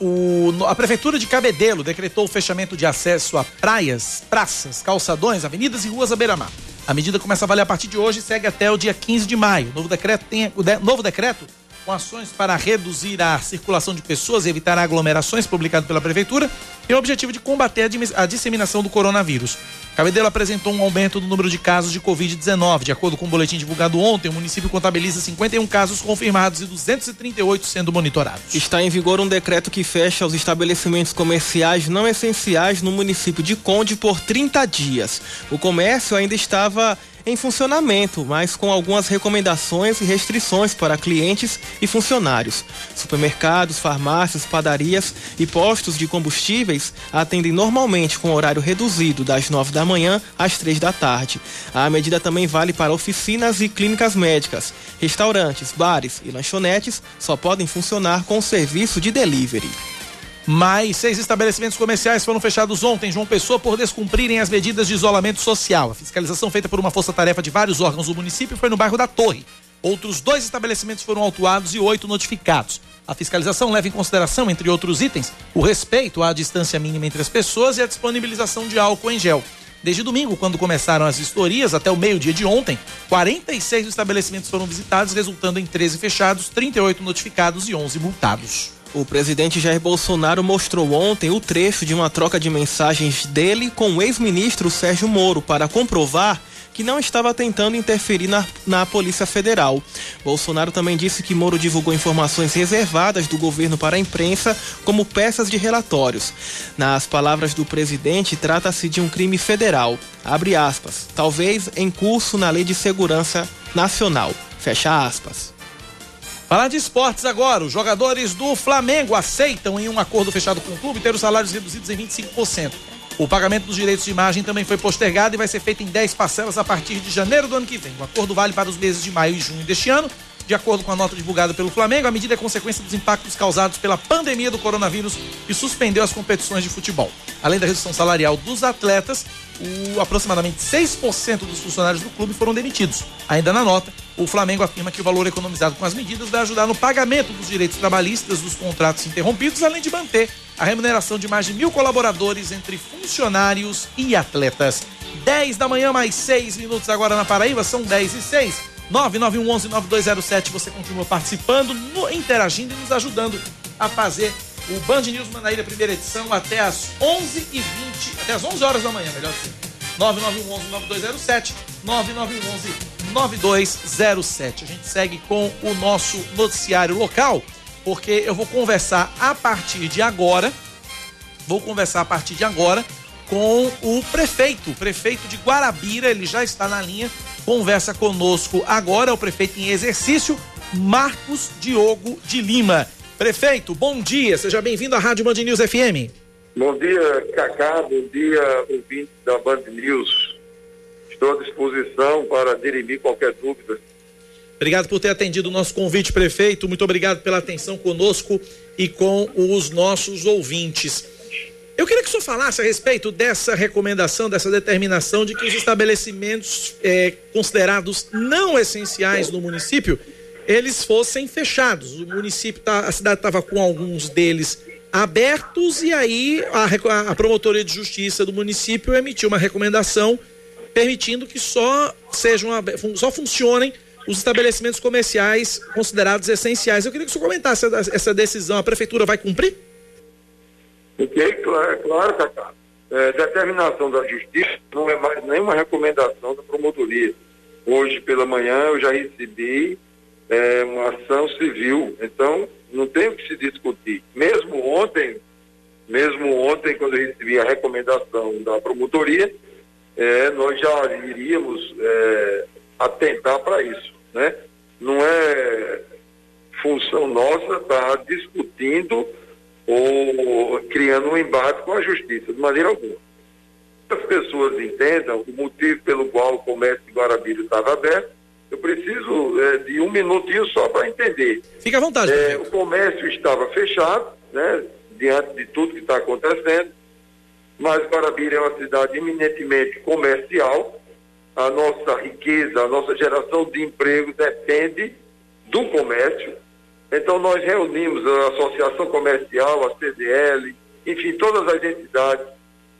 O, a Prefeitura de Cabedelo decretou o fechamento de acesso a praias, praças, calçadões, avenidas e ruas à beira-mar. A medida começa a valer a partir de hoje e segue até o dia 15 de maio. O novo decreto tem, o de, novo decreto com ações para reduzir a circulação de pessoas e evitar aglomerações, publicado pela Prefeitura, tem o objetivo de combater a disseminação do coronavírus. Cabedelo apresentou um aumento do número de casos de Covid-19. De acordo com o um boletim divulgado ontem, o município contabiliza 51 casos confirmados e 238 sendo monitorados. Está em vigor um decreto que fecha os estabelecimentos comerciais não essenciais no município de Conde por 30 dias. O comércio ainda estava em funcionamento, mas com algumas recomendações e restrições para clientes e funcionários. Supermercados, farmácias, padarias e postos de combustíveis atendem normalmente com horário reduzido das 9 da manhã às 3 da tarde. A medida também vale para oficinas e clínicas médicas. Restaurantes, bares e lanchonetes só podem funcionar com serviço de delivery. Mais seis estabelecimentos comerciais foram fechados ontem em João Pessoa por descumprirem as medidas de isolamento social. A fiscalização feita por uma força-tarefa de vários órgãos do município foi no bairro da Torre. Outros dois estabelecimentos foram autuados e oito notificados. A fiscalização leva em consideração, entre outros itens, o respeito à distância mínima entre as pessoas e a disponibilização de álcool em gel. Desde domingo, quando começaram as vistorias, até o meio-dia de ontem, 46 estabelecimentos foram visitados, resultando em 13 fechados, 38 notificados e 11 multados. O presidente Jair Bolsonaro mostrou ontem o trecho de uma troca de mensagens dele com o ex-ministro Sérgio Moro para comprovar que não estava tentando interferir na, na Polícia Federal. Bolsonaro também disse que Moro divulgou informações reservadas do governo para a imprensa como peças de relatórios. Nas palavras do presidente, trata-se de um crime federal. Abre aspas. Talvez em curso na Lei de Segurança Nacional. Fecha aspas. Falar de esportes agora. Os jogadores do Flamengo aceitam, em um acordo fechado com o clube, ter os salários reduzidos em 25%. O pagamento dos direitos de imagem também foi postergado e vai ser feito em 10 parcelas a partir de janeiro do ano que vem. O acordo vale para os meses de maio e junho deste ano De acordo com a nota divulgada pelo Flamengo, a medida é consequência dos impactos causados pela pandemia do coronavírus e suspendeu as competições de futebol. Além da redução salarial dos atletas, o, aproximadamente 6% dos funcionários do clube foram demitidos. Ainda na nota, o Flamengo afirma que o valor economizado com as medidas vai ajudar no pagamento dos direitos trabalhistas dos contratos interrompidos, além de manter a remuneração de mais de mil colaboradores entre funcionários e atletas. 10 da manhã, mais 6 minutos agora na Paraíba, são 10 e 6. 9911-9207, você continua participando, no, interagindo e nos ajudando a fazer o Band News Manaíra primeira edição até as 11h20, até as 11 horas da manhã, melhor assim. 9911-9207, 9911-9207. A gente segue com o nosso noticiário local, porque eu vou conversar a partir de agora, vou conversar a partir de agora com o prefeito, o prefeito de Guarabira, ele já está na linha, conversa conosco agora, o prefeito em exercício, Marcos Diogo de Lima. Prefeito, bom dia, seja bem-vindo à Rádio Band News FM. Bom dia, Cacá, bom dia, ouvinte da Band News. Estou à disposição para dirimir qualquer dúvida. Obrigado por ter atendido o nosso convite, prefeito. Muito obrigado pela atenção conosco e com os nossos ouvintes. Eu queria que o senhor falasse a respeito dessa recomendação, dessa determinação de que os estabelecimentos é, considerados não essenciais no município eles fossem fechados. O município, tá, a cidade estava com alguns deles abertos e aí a, a, promotoria de justiça do município emitiu uma recomendação permitindo que só sejam só funcionem os estabelecimentos comerciais considerados essenciais. Eu queria que o senhor comentasse essa, essa decisão. A prefeitura vai cumprir? Ok, claro, claro Cacá. É, determinação da justiça não é mais nenhuma recomendação da promotoria. Hoje pela manhã eu já recebi é, uma ação civil. Então, não tem o que se discutir. Mesmo ontem, mesmo ontem, quando eu recebi a recomendação da promotoria, é, nós já iríamos é, atentar para isso. Né? Não é função nossa estar tá discutindo ou criando um embate com a justiça, de maneira alguma. As pessoas entendam o motivo pelo qual o comércio de Guarabira estava aberto, eu preciso é, de um minutinho só para entender. Fique à vontade. É, o comércio estava fechado, né, diante de tudo que está acontecendo, mas Guarabira é uma cidade eminentemente comercial. A nossa riqueza, a nossa geração de emprego depende do comércio. Então nós reunimos a Associação Comercial, a CDL, enfim, todas as entidades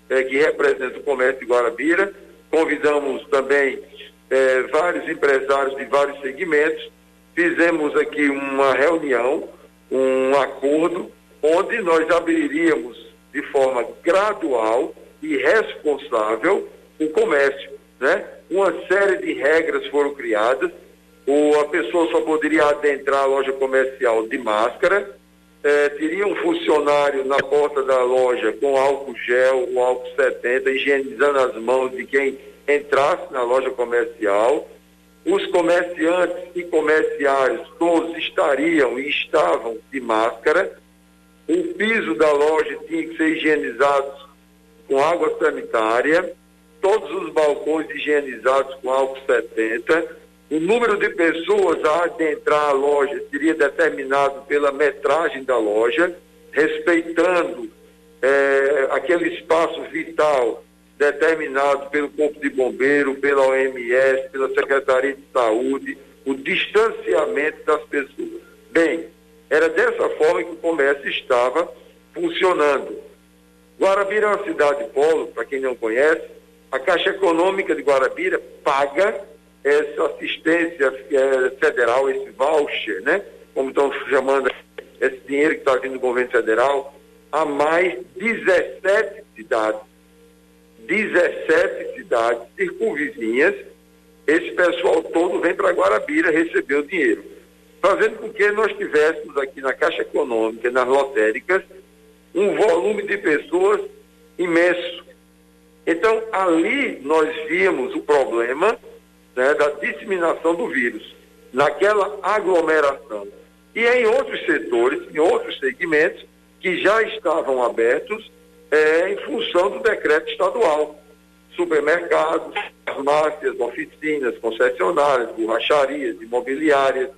é, que representam o comércio de Guarabira. Convidamos também é, vários empresários de vários segmentos, fizemos aqui uma reunião, um acordo, onde nós abriríamos de forma gradual e responsável o comércio. Né? Uma série de regras foram criadas, ou a pessoa só poderia adentrar a loja comercial de máscara, é, teria um funcionário na porta da loja com álcool gel, o álcool 70, higienizando as mãos de quem entrasse na loja comercial, os comerciantes e comerciários todos estariam e estavam de máscara, o piso da loja tinha que ser higienizado com água sanitária, todos os balcões higienizados com álcool 70, o número de pessoas a adentrar a loja seria determinado pela metragem da loja, respeitando eh, aquele espaço vital determinado pelo Corpo de Bombeiro, pela OMS, pela Secretaria de Saúde, o distanciamento das pessoas. Bem, era dessa forma que o comércio estava funcionando. Guarabira é uma cidade polo, para quem não conhece, a Caixa Econômica de Guarabira paga essa assistência é, federal, esse voucher, né? Como estão chamando esse dinheiro que está vindo do governo federal, a mais 17 cidades 17 cidades circunvizinhas, esse pessoal todo vem para Guarabira receber o dinheiro, fazendo com que nós tivéssemos aqui na Caixa Econômica, nas lotéricas, um volume de pessoas imenso. Então, ali nós vimos o problema né, da disseminação do vírus, naquela aglomeração. E em outros setores, em outros segmentos, que já estavam abertos, é, em função do decreto estadual. Supermercados, farmácias, oficinas, concessionárias, borracharias, imobiliárias.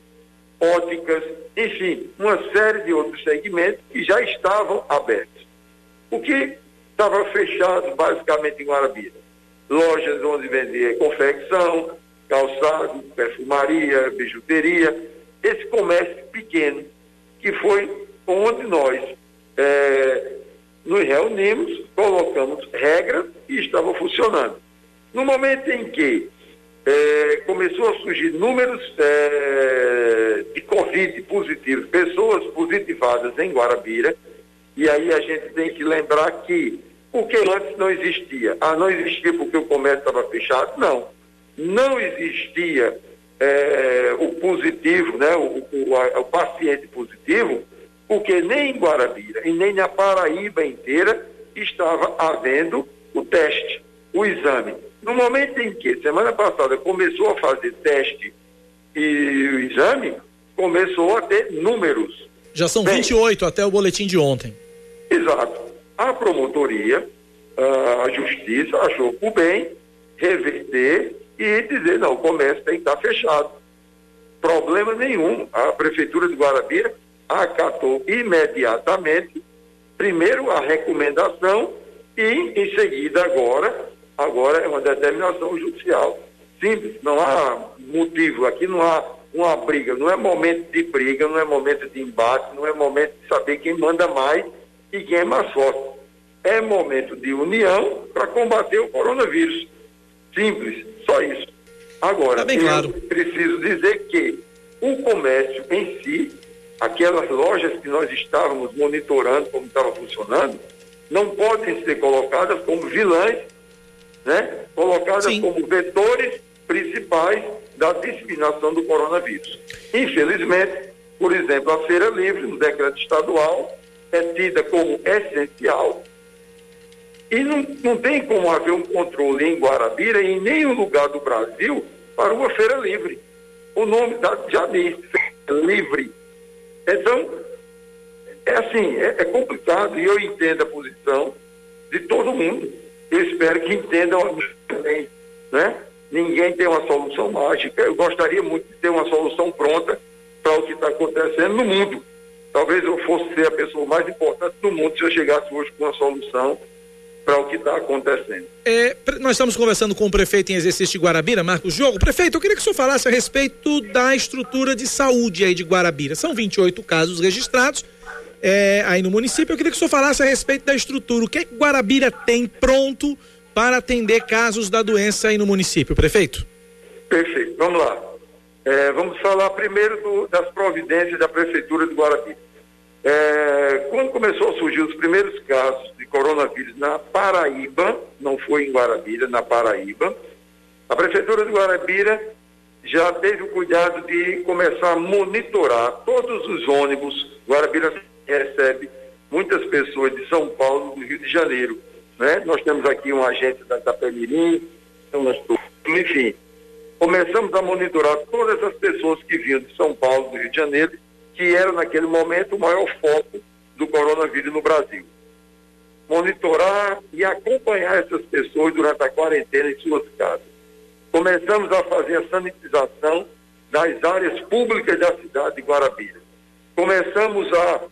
óticas, enfim, uma série de outros segmentos que já estavam abertos. O que estava fechado basicamente em Guarabira? Lojas onde vendia confecção, calçado, perfumaria, bijuteria, esse comércio pequeno, que foi onde nós é, nos reunimos, colocamos regras e estava funcionando. No momento em que é, começou a surgir números é, de Covid positivos, pessoas positivadas em Guarabira, e aí a gente tem que lembrar que o que antes não existia. Ah, não existia porque o comércio estava fechado? Não. Não existia é, o positivo, né, o, o, a, o paciente positivo, porque nem em Guarabira e nem na Paraíba inteira estava havendo o teste, o exame. No momento em que, semana passada, começou a fazer teste e o exame, começou a ter números. Já são Bem, 28 até o boletim de ontem. Exato. A promotoria, a justiça achou por bem reverter e dizer, não, o comércio tem que estar fechado. Problema nenhum. A Prefeitura de Guarabira acatou imediatamente, primeiro a recomendação e, em seguida, agora, agora é uma determinação judicial. Simples, não há motivo, aqui não há uma briga, não é momento de briga, não é momento de embate, não é momento de saber quem manda mais e quem é mais forte. É momento de união para combater o coronavírus. Simples, só isso. Agora, tá eu claro. preciso dizer que o comércio em si aquelas lojas que nós estávamos monitorando como estava funcionando, não podem ser colocadas como vilãs, né? colocadas Sim. como vetores principais da disseminação do coronavírus. Infelizmente, por exemplo, a feira livre, no decreto estadual, é tida como essencial e não, não tem como haver um controle em Guarabira em nenhum lugar do Brasil para uma feira livre. O nome da, já diz, feira livre então, é assim, é, é complicado e eu entendo a posição de todo mundo. Eu espero que entendam também, né? Ninguém tem uma solução mágica. Eu gostaria muito de ter uma solução pronta para o que está acontecendo no mundo. Talvez eu fosse ser a pessoa mais importante do mundo se eu chegasse hoje com uma solução para o que está acontecendo. É, nós estamos conversando com o prefeito em exercício de Guarabira, Marcos Jogo. Prefeito, eu queria que o senhor falasse a respeito da estrutura de saúde aí de Guarabira. São 28 casos registrados é, aí no município. Eu queria que o senhor falasse a respeito da estrutura. O que, é que Guarabira tem pronto para atender casos da doença aí no município, prefeito? Perfeito, vamos lá. É, vamos falar primeiro do, das providências da Prefeitura de Guarabira. É, quando começou a surgir os primeiros casos de coronavírus na Paraíba, não foi em Guarabira, na Paraíba, a Prefeitura de Guarabira já teve o cuidado de começar a monitorar todos os ônibus. Guarabira recebe muitas pessoas de São Paulo, do Rio de Janeiro. Né? Nós temos aqui um agente da Itapemirim, enfim. Começamos a monitorar todas as pessoas que vinham de São Paulo, do Rio de Janeiro, que era naquele momento o maior foco do coronavírus no Brasil. Monitorar e acompanhar essas pessoas durante a quarentena em suas casas. Começamos a fazer a sanitização das áreas públicas da cidade de Guarabira. Começamos a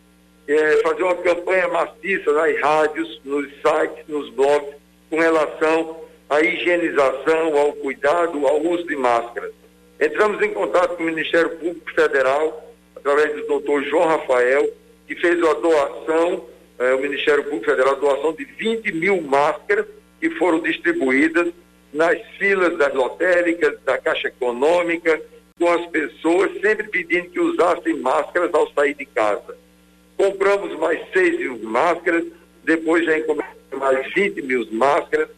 é, fazer uma campanha maciça nas rádios, nos sites, nos blogs, com relação à higienização, ao cuidado, ao uso de máscaras. Entramos em contato com o Ministério Público Federal através do doutor João Rafael, que fez a doação, eh, o Ministério Público Federal, a doação de 20 mil máscaras que foram distribuídas nas filas das lotéricas, da Caixa Econômica, com as pessoas sempre pedindo que usassem máscaras ao sair de casa. Compramos mais 6 mil máscaras, depois já encomendamos mais 20 mil máscaras.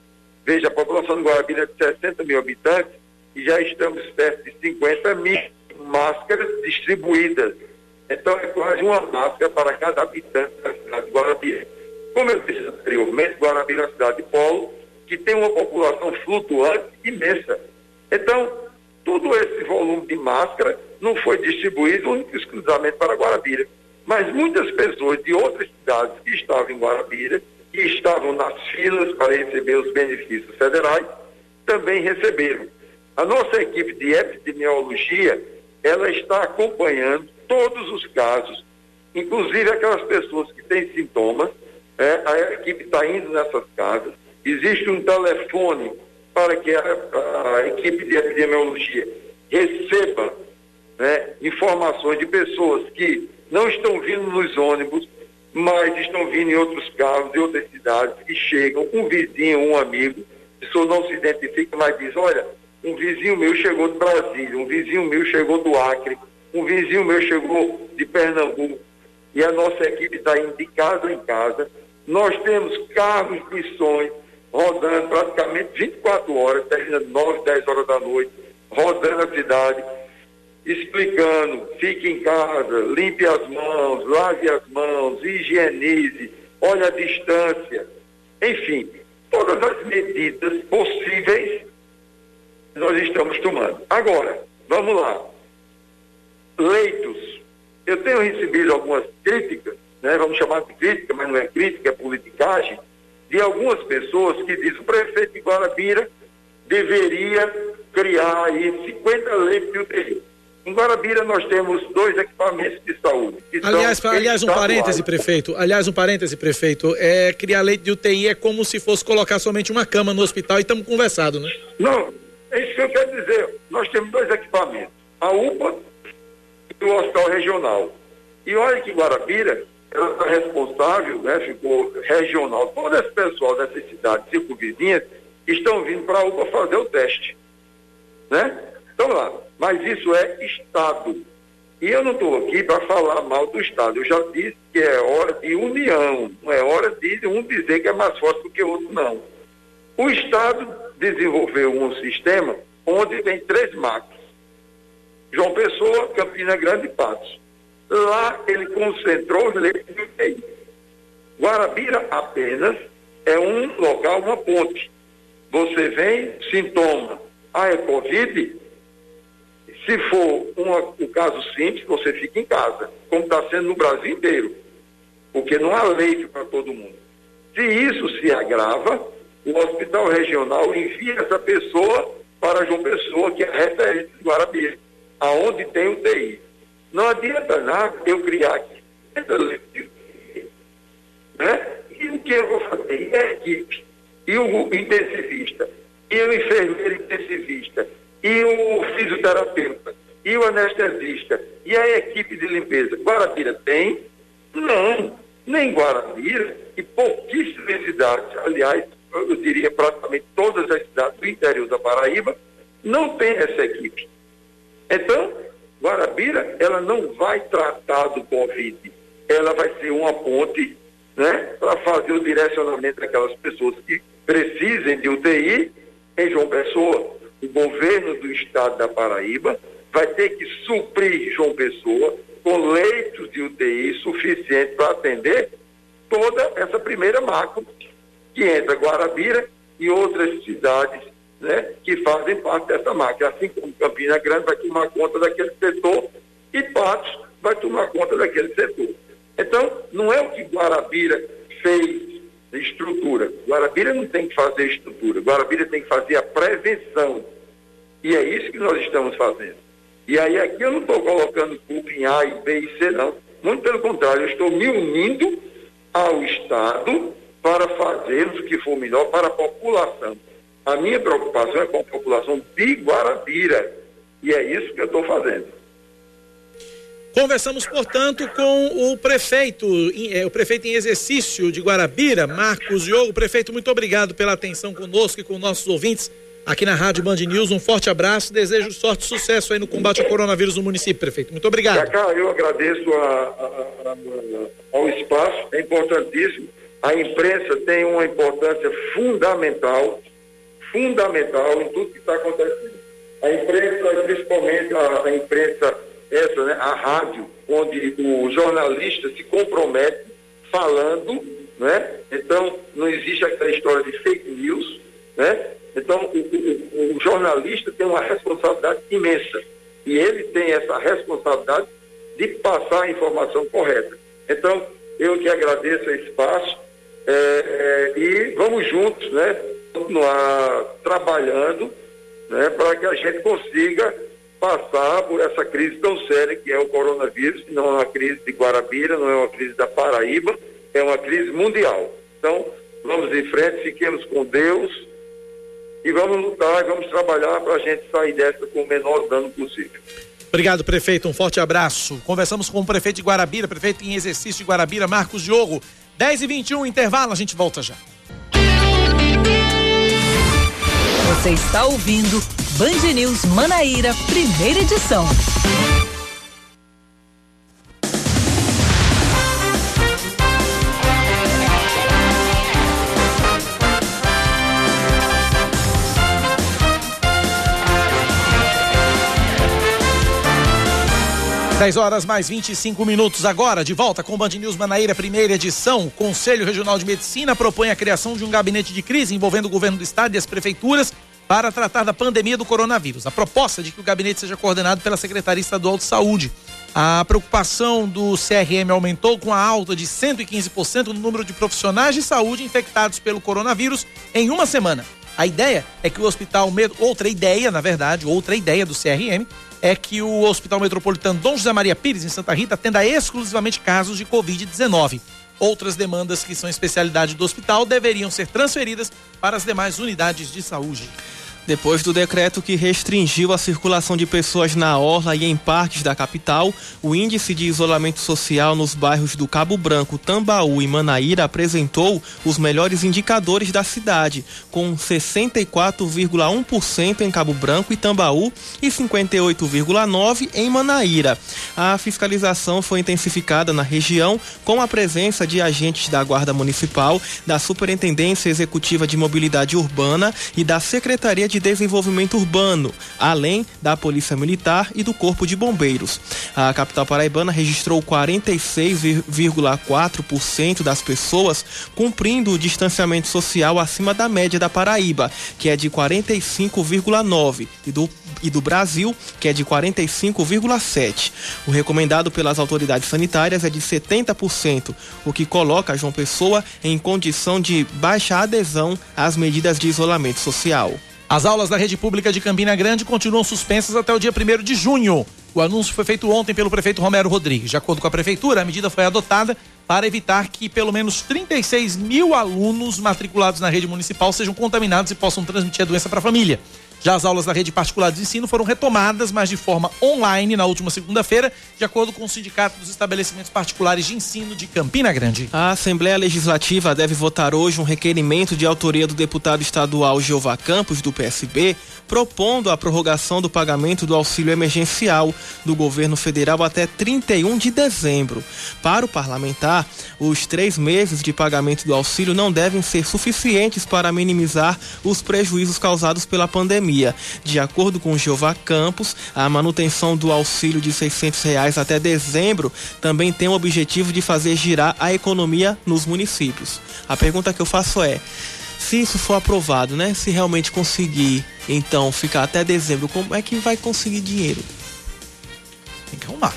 Veja, a população de Guarabira é de 60 mil habitantes e já estamos perto de 50 mil máscaras distribuídas. Então é quase uma máscara para cada habitante da cidade de Guarabira. Como eu disse anteriormente, Guarabira é uma cidade de polo que tem uma população flutuante imensa. Então, todo esse volume de máscara não foi distribuído exclusivamente para Guarabira. Mas muitas pessoas de outras cidades que estavam em Guarabira, que estavam nas filas para receber os benefícios federais, também receberam. A nossa equipe de epidemiologia ela está acompanhando todos os casos, inclusive aquelas pessoas que têm sintomas, é, a equipe está indo nessas casas, existe um telefone para que a, a equipe de epidemiologia receba né, informações de pessoas que não estão vindo nos ônibus, mas estão vindo em outros carros de outras cidades e chegam, um vizinho, um amigo, a pessoa não se identifica, mas diz, olha, um vizinho meu chegou de Brasília, um vizinho meu chegou do Acre, um vizinho meu chegou de Pernambuco, e a nossa equipe está indo de casa em casa. Nós temos carros de sonho rodando praticamente 24 horas, terminando 9, 10 horas da noite, rodando a cidade explicando, fique em casa, limpe as mãos, lave as mãos, higienize, olhe a distância, enfim, todas as medidas possíveis nós estamos tomando. Agora, vamos lá. Leitos. Eu tenho recebido algumas críticas, né, vamos chamar de crítica, mas não é crítica, é politicagem, de algumas pessoas que dizem que o prefeito de Guarabira deveria criar aí 50 leitos de UTI. Em Guarabira nós temos dois equipamentos de saúde. Aliás, aliás, um parêntese, prefeito. Aliás, um parêntese, prefeito. É, criar leite de UTI é como se fosse colocar somente uma cama no hospital e estamos conversando, né? Não, é isso que eu quero dizer. Nós temos dois equipamentos. A UPA e o Hospital Regional. E olha que Guarabira, ela está responsável, né, ficou regional. Todo esse pessoal dessas cidades circunvizinhas estão vindo para a UPA fazer o teste. Né? Então lá, mas isso é Estado. E eu não estou aqui para falar mal do Estado. Eu já disse que é hora de união, não é hora de um dizer que é mais forte do que o outro, não. O Estado desenvolveu um sistema onde tem três marcos. João Pessoa, Campina Grande e Patos. Lá ele concentrou os leitos de UTI. Guarabira apenas é um local, uma ponte. Você vem, sintoma. Ah, é Covid? Se for uma, um caso simples, você fica em casa, como está sendo no Brasil inteiro, porque não há leito para todo mundo. Se isso se agrava, o hospital regional envia essa pessoa para João Pessoa, que é referente de Guarabira, aonde tem o TI. Não adianta nada eu criar aqui. Né? E o que eu vou fazer? E a equipe, e o intensivista, e o enfermeiro intensivista, e o fisioterapeuta, e o anestesista, e a equipe de limpeza. Guarabira tem? Não, nem Guarabira, e pouquíssimas cidades, aliás, eu diria praticamente todas as cidades do interior da Paraíba, não tem essa equipe. Então, Guarabira, ela não vai tratar do Covid, ela vai ser uma ponte né, para fazer o direcionamento daquelas pessoas que precisem de UTI em João Pessoa o governo do estado da Paraíba vai ter que suprir João Pessoa com leitos de UTI suficientes para atender toda essa primeira macro que entra Guarabira e outras cidades né, que fazem parte dessa máquina. Assim como Campina Grande vai tomar conta daquele setor e Patos vai tomar conta daquele setor. Então, não é o que Guarabira fez estrutura. Guarabira não tem que fazer estrutura, Guarabira tem que fazer a prevenção. E é isso que nós estamos fazendo. E aí aqui eu não estou colocando culpa em A, B e C, não. Muito pelo contrário, eu estou me unindo ao Estado para fazermos o que for melhor para a população. A minha preocupação é com a população de Guarabira. E é isso que eu estou fazendo. Conversamos, portanto, com o prefeito, é, o prefeito em exercício de Guarabira, Marcos Diogo. Prefeito, muito obrigado pela atenção conosco e com nossos ouvintes aqui na Rádio Band News. Um forte abraço, desejo sorte e sucesso aí no combate ao coronavírus no município, prefeito. Muito obrigado. Cacá, eu agradeço a, a, a, ao espaço, é importantíssimo. A imprensa tem uma importância fundamental, fundamental em tudo que está acontecendo. A imprensa, principalmente a, a imprensa essa, né, a rádio, onde o jornalista se compromete falando, né? Então, não existe aquela história de fake news, né? Então, o, o, o jornalista tem uma responsabilidade imensa. E ele tem essa responsabilidade de passar a informação correta. Então, eu que agradeço esse espaço é, é, e vamos juntos, né? Continuar trabalhando né, para que a gente consiga passar por essa crise tão séria que é o coronavírus, não é uma crise de Guarabira, não é uma crise da Paraíba, é uma crise mundial. Então, vamos em frente, fiquemos com Deus e vamos lutar, vamos trabalhar para a gente sair dessa com o menor dano possível. Obrigado, prefeito. Um forte abraço. Conversamos com o prefeito de Guarabira, prefeito em exercício de Guarabira, Marcos Diogo. 10 e 21 intervalo, a gente volta já. Você está ouvindo Band News Manaíra, primeira edição. 10 horas mais 25 minutos agora, de volta com Band News Manaíra, primeira edição. O Conselho Regional de Medicina propõe a criação de um gabinete de crise envolvendo o governo do estado e as prefeituras para tratar da pandemia do coronavírus. A proposta é de que o gabinete seja coordenado pela Secretaria Estadual de Saúde. A preocupação do CRM aumentou com a alta de 115% no número de profissionais de saúde infectados pelo coronavírus em uma semana. A ideia é que o hospital, outra ideia, na verdade, outra ideia do CRM, é que o Hospital Metropolitano Dom José Maria Pires, em Santa Rita, atenda exclusivamente casos de Covid-19. Outras demandas que são especialidade do hospital deveriam ser transferidas para as demais unidades de saúde. Depois do decreto que restringiu a circulação de pessoas na orla e em parques da capital, o índice de isolamento social nos bairros do Cabo Branco, Tambaú e Manaíra apresentou os melhores indicadores da cidade, com 64,1% em Cabo Branco e Tambaú e 58,9% em Manaíra. A fiscalização foi intensificada na região com a presença de agentes da Guarda Municipal, da Superintendência Executiva de Mobilidade Urbana e da Secretaria de Desenvolvimento Urbano, além da Polícia Militar e do Corpo de Bombeiros. A capital paraibana registrou 46,4% das pessoas cumprindo o distanciamento social acima da média da Paraíba, que é de 45,9%, e do, e do Brasil, que é de 45,7%. O recomendado pelas autoridades sanitárias é de 70%, o que coloca João Pessoa em condição de baixa adesão às medidas de isolamento social. As aulas da rede pública de Campina Grande continuam suspensas até o dia 1 de junho. O anúncio foi feito ontem pelo prefeito Romero Rodrigues. De acordo com a prefeitura, a medida foi adotada para evitar que pelo menos 36 mil alunos matriculados na rede municipal sejam contaminados e possam transmitir a doença para a família. Já as aulas da rede particular de ensino foram retomadas, mas de forma online na última segunda-feira, de acordo com o Sindicato dos Estabelecimentos Particulares de Ensino de Campina Grande. A Assembleia Legislativa deve votar hoje um requerimento de autoria do deputado estadual Jeová Campos, do PSB, propondo a prorrogação do pagamento do auxílio emergencial do governo federal até 31 de dezembro. Para o parlamentar, os três meses de pagamento do auxílio não devem ser suficientes para minimizar os prejuízos causados pela pandemia. De acordo com Jeová Campos, a manutenção do auxílio de 600 reais até dezembro também tem o objetivo de fazer girar a economia nos municípios. A pergunta que eu faço é se isso for aprovado, né? Se realmente conseguir, então, ficar até dezembro, como é que vai conseguir dinheiro? Tem que arrumar.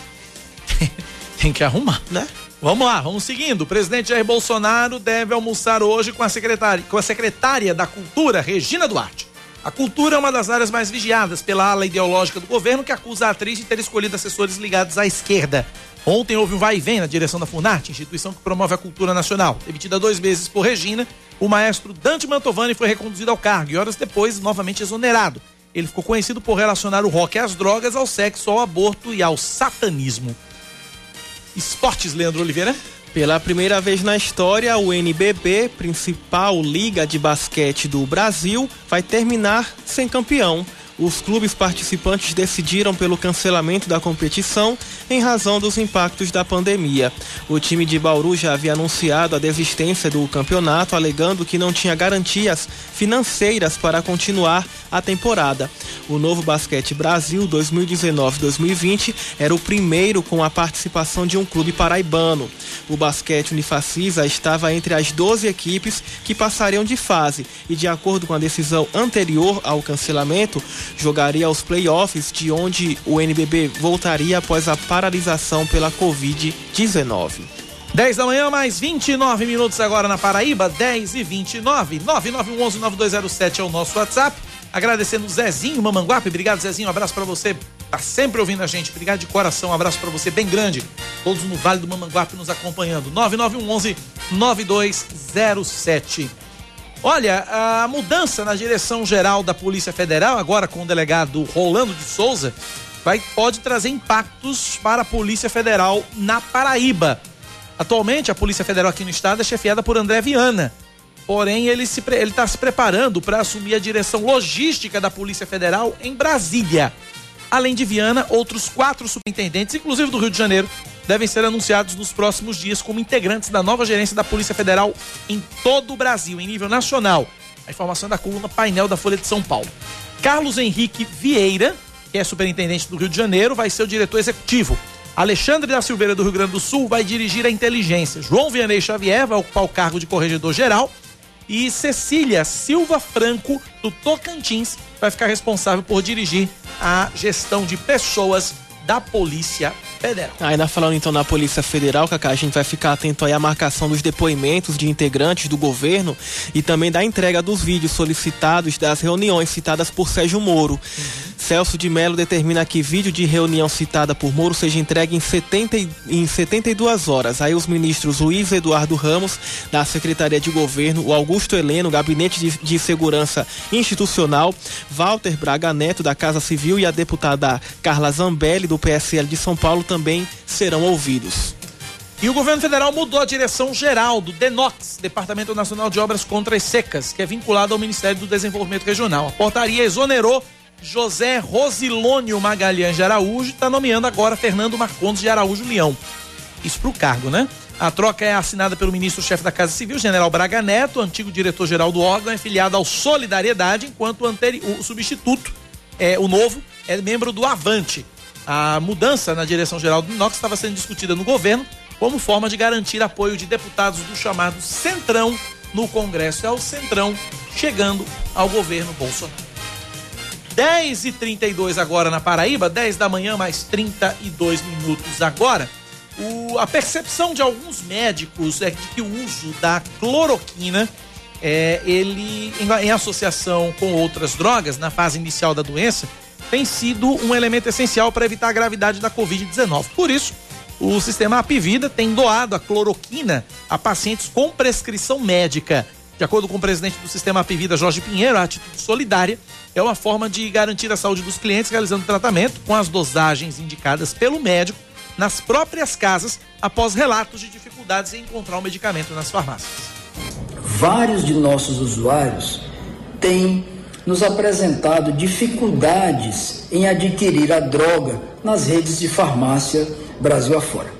Tem que arrumar, né? Vamos lá, vamos seguindo. O presidente Jair Bolsonaro deve almoçar hoje com a secretária, com a secretária da Cultura, Regina Duarte. A cultura é uma das áreas mais vigiadas pela ala ideológica do governo que acusa a atriz de ter escolhido assessores ligados à esquerda. Ontem houve um vai e vem na direção da Funarte, instituição que promove a cultura nacional. Demitida dois meses por Regina, o maestro Dante Mantovani foi reconduzido ao cargo e horas depois novamente exonerado. Ele ficou conhecido por relacionar o rock às drogas, ao sexo, ao aborto e ao satanismo. Esportes, Leandro Oliveira? Pela primeira vez na história, o NBB, principal liga de basquete do Brasil, vai terminar sem campeão os clubes participantes decidiram pelo cancelamento da competição em razão dos impactos da pandemia. O time de Bauru já havia anunciado a desistência do campeonato, alegando que não tinha garantias financeiras para continuar a temporada. O Novo Basquete Brasil 2019-2020 era o primeiro com a participação de um clube paraibano. O basquete Unifacisa estava entre as 12 equipes que passariam de fase e, de acordo com a decisão anterior ao cancelamento, jogaria os playoffs, de onde o NBB voltaria após a paralisação pela Covid-19. 10 da manhã, mais 29 minutos agora na Paraíba, 10 e 29. 9911-9207 é o nosso WhatsApp. Agradecendo o Zezinho Mamanguape. Obrigado, Zezinho. Um abraço para você. tá sempre ouvindo a gente. Obrigado de coração, um abraço para você bem grande. Todos no Vale do Mamanguape nos acompanhando. 9911 9207. Olha, a mudança na direção geral da Polícia Federal, agora com o delegado Rolando de Souza, vai, pode trazer impactos para a Polícia Federal na Paraíba. Atualmente, a Polícia Federal aqui no estado é chefiada por André Viana. Porém, ele está se, ele tá se preparando para assumir a direção logística da Polícia Federal em Brasília. Além de Viana, outros quatro superintendentes, inclusive do Rio de Janeiro, devem ser anunciados nos próximos dias como integrantes da nova gerência da Polícia Federal em todo o Brasil, em nível nacional. A informação é da coluna Painel da Folha de São Paulo. Carlos Henrique Vieira, que é superintendente do Rio de Janeiro, vai ser o diretor executivo. Alexandre da Silveira do Rio Grande do Sul vai dirigir a inteligência. João Vianney Xavier vai ocupar o cargo de corregedor geral e Cecília Silva Franco, do Tocantins, vai ficar responsável por dirigir a gestão de pessoas da Polícia Federal. Ainda falando então na Polícia Federal, Cacá, a gente vai ficar atento aí à marcação dos depoimentos de integrantes do governo e também da entrega dos vídeos solicitados das reuniões citadas por Sérgio Moro. Uhum. Celso de Mello determina que vídeo de reunião citada por Moro seja entregue em, 70, em 72 horas. Aí os ministros Luiz Eduardo Ramos, da Secretaria de Governo, o Augusto Heleno, Gabinete de, de Segurança Institucional, Walter Braga Neto, da Casa Civil, e a deputada Carla Zambelli, do PSL de São Paulo, também serão ouvidos. E o governo federal mudou a direção geral do DENOX, Departamento Nacional de Obras Contra as Secas, que é vinculado ao Ministério do Desenvolvimento Regional. A portaria exonerou José Rosilônio Magalhães de Araújo está nomeando agora Fernando Marcondes de Araújo Leão. Isso para o cargo, né? A troca é assinada pelo ministro-chefe da Casa Civil, General Braga Neto, antigo diretor-geral do órgão, é filiado ao Solidariedade, enquanto o, o substituto, é, o novo, é membro do Avante. A mudança na direção-geral do Inox estava sendo discutida no governo como forma de garantir apoio de deputados do chamado Centrão no Congresso. É o Centrão chegando ao governo Bolsonaro. 10 e 32 agora na Paraíba, 10 da manhã, mais 32 minutos agora. O, a percepção de alguns médicos é de que o uso da cloroquina, é, ele, em, em associação com outras drogas, na fase inicial da doença, tem sido um elemento essencial para evitar a gravidade da Covid-19. Por isso, o sistema Apivida tem doado a cloroquina a pacientes com prescrição médica. De acordo com o presidente do sistema Apivida, Jorge Pinheiro, a atitude solidária é uma forma de garantir a saúde dos clientes realizando tratamento com as dosagens indicadas pelo médico nas próprias casas após relatos de dificuldades em encontrar o medicamento nas farmácias. Vários de nossos usuários têm nos apresentado dificuldades em adquirir a droga nas redes de farmácia Brasil afora.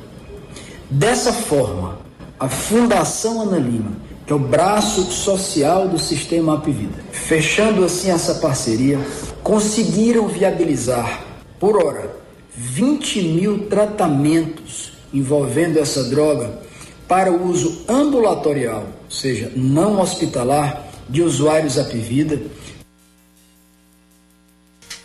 Dessa forma, a Fundação Ana Lima, que é o braço social do sistema Apivida, fechando assim essa parceria, conseguiram viabilizar, por hora, 20 mil tratamentos envolvendo essa droga para o uso ambulatorial, ou seja, não hospitalar, de usuários Apivida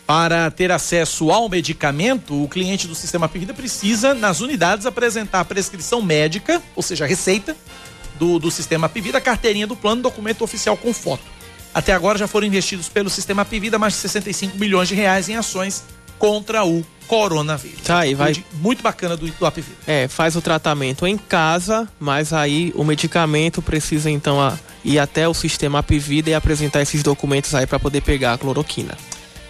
para ter acesso ao medicamento, o cliente do sistema Apivida precisa, nas unidades, apresentar a prescrição médica, ou seja, a receita do, do sistema Apivida, a carteirinha do plano, documento oficial com foto. Até agora já foram investidos pelo sistema Apivida mais de 65 milhões de reais em ações contra o coronavírus. Tá aí, vai. Muito bacana do, do Apivida. É, faz o tratamento em casa, mas aí o medicamento precisa então a, ir até o sistema Apivida e apresentar esses documentos aí para poder pegar a cloroquina.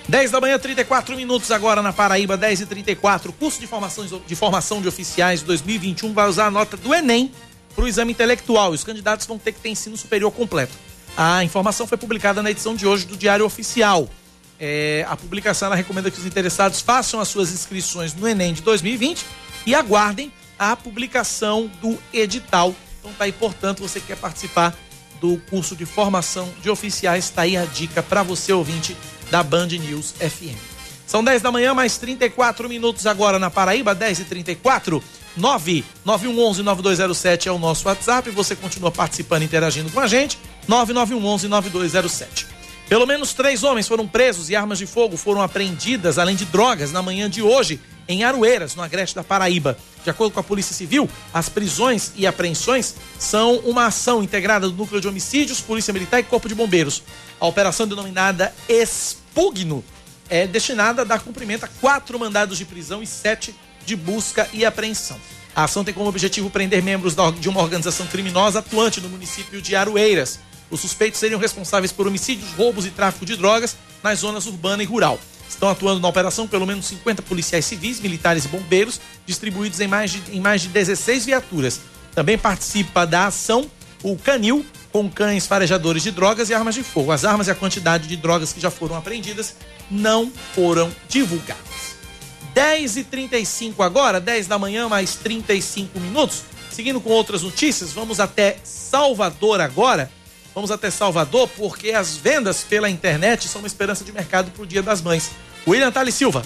10 da manhã, 34 minutos agora na Paraíba, 10 e 34 Curso de formação de, formação de oficiais 2021 vai usar a nota do Enem para o exame intelectual. E os candidatos vão ter que ter ensino superior completo. A informação foi publicada na edição de hoje do Diário Oficial. É, a publicação recomenda que os interessados façam as suas inscrições no Enem de 2020 e aguardem a publicação do edital. Então tá aí, portanto, você que quer participar do curso de formação de oficiais, está aí a dica para você, ouvinte da Band News FM. São 10 da manhã, mais 34 minutos agora na Paraíba, 10 e 34 99111-9207 é o nosso WhatsApp. Você continua participando, interagindo com a gente. 9911-9207. Pelo menos três homens foram presos e armas de fogo foram apreendidas, além de drogas, na manhã de hoje, em Aroeiras, no Agreste da Paraíba. De acordo com a Polícia Civil, as prisões e apreensões são uma ação integrada do Núcleo de Homicídios, Polícia Militar e Corpo de Bombeiros. A operação denominada Expugno é destinada a dar cumprimento a quatro mandados de prisão e sete de busca e apreensão. A ação tem como objetivo prender membros de uma organização criminosa atuante no município de Aroeiras. Os suspeitos seriam responsáveis por homicídios, roubos e tráfico de drogas nas zonas urbana e rural. Estão atuando na operação pelo menos 50 policiais civis, militares e bombeiros, distribuídos em mais de, em mais de 16 viaturas. Também participa da ação o Canil, com cães farejadores de drogas e armas de fogo. As armas e a quantidade de drogas que já foram apreendidas não foram divulgadas. 10h35 agora, 10 da manhã, mais 35 minutos. Seguindo com outras notícias, vamos até Salvador agora. Vamos até Salvador porque as vendas pela internet são uma esperança de mercado para o Dia das Mães. William Tali Silva.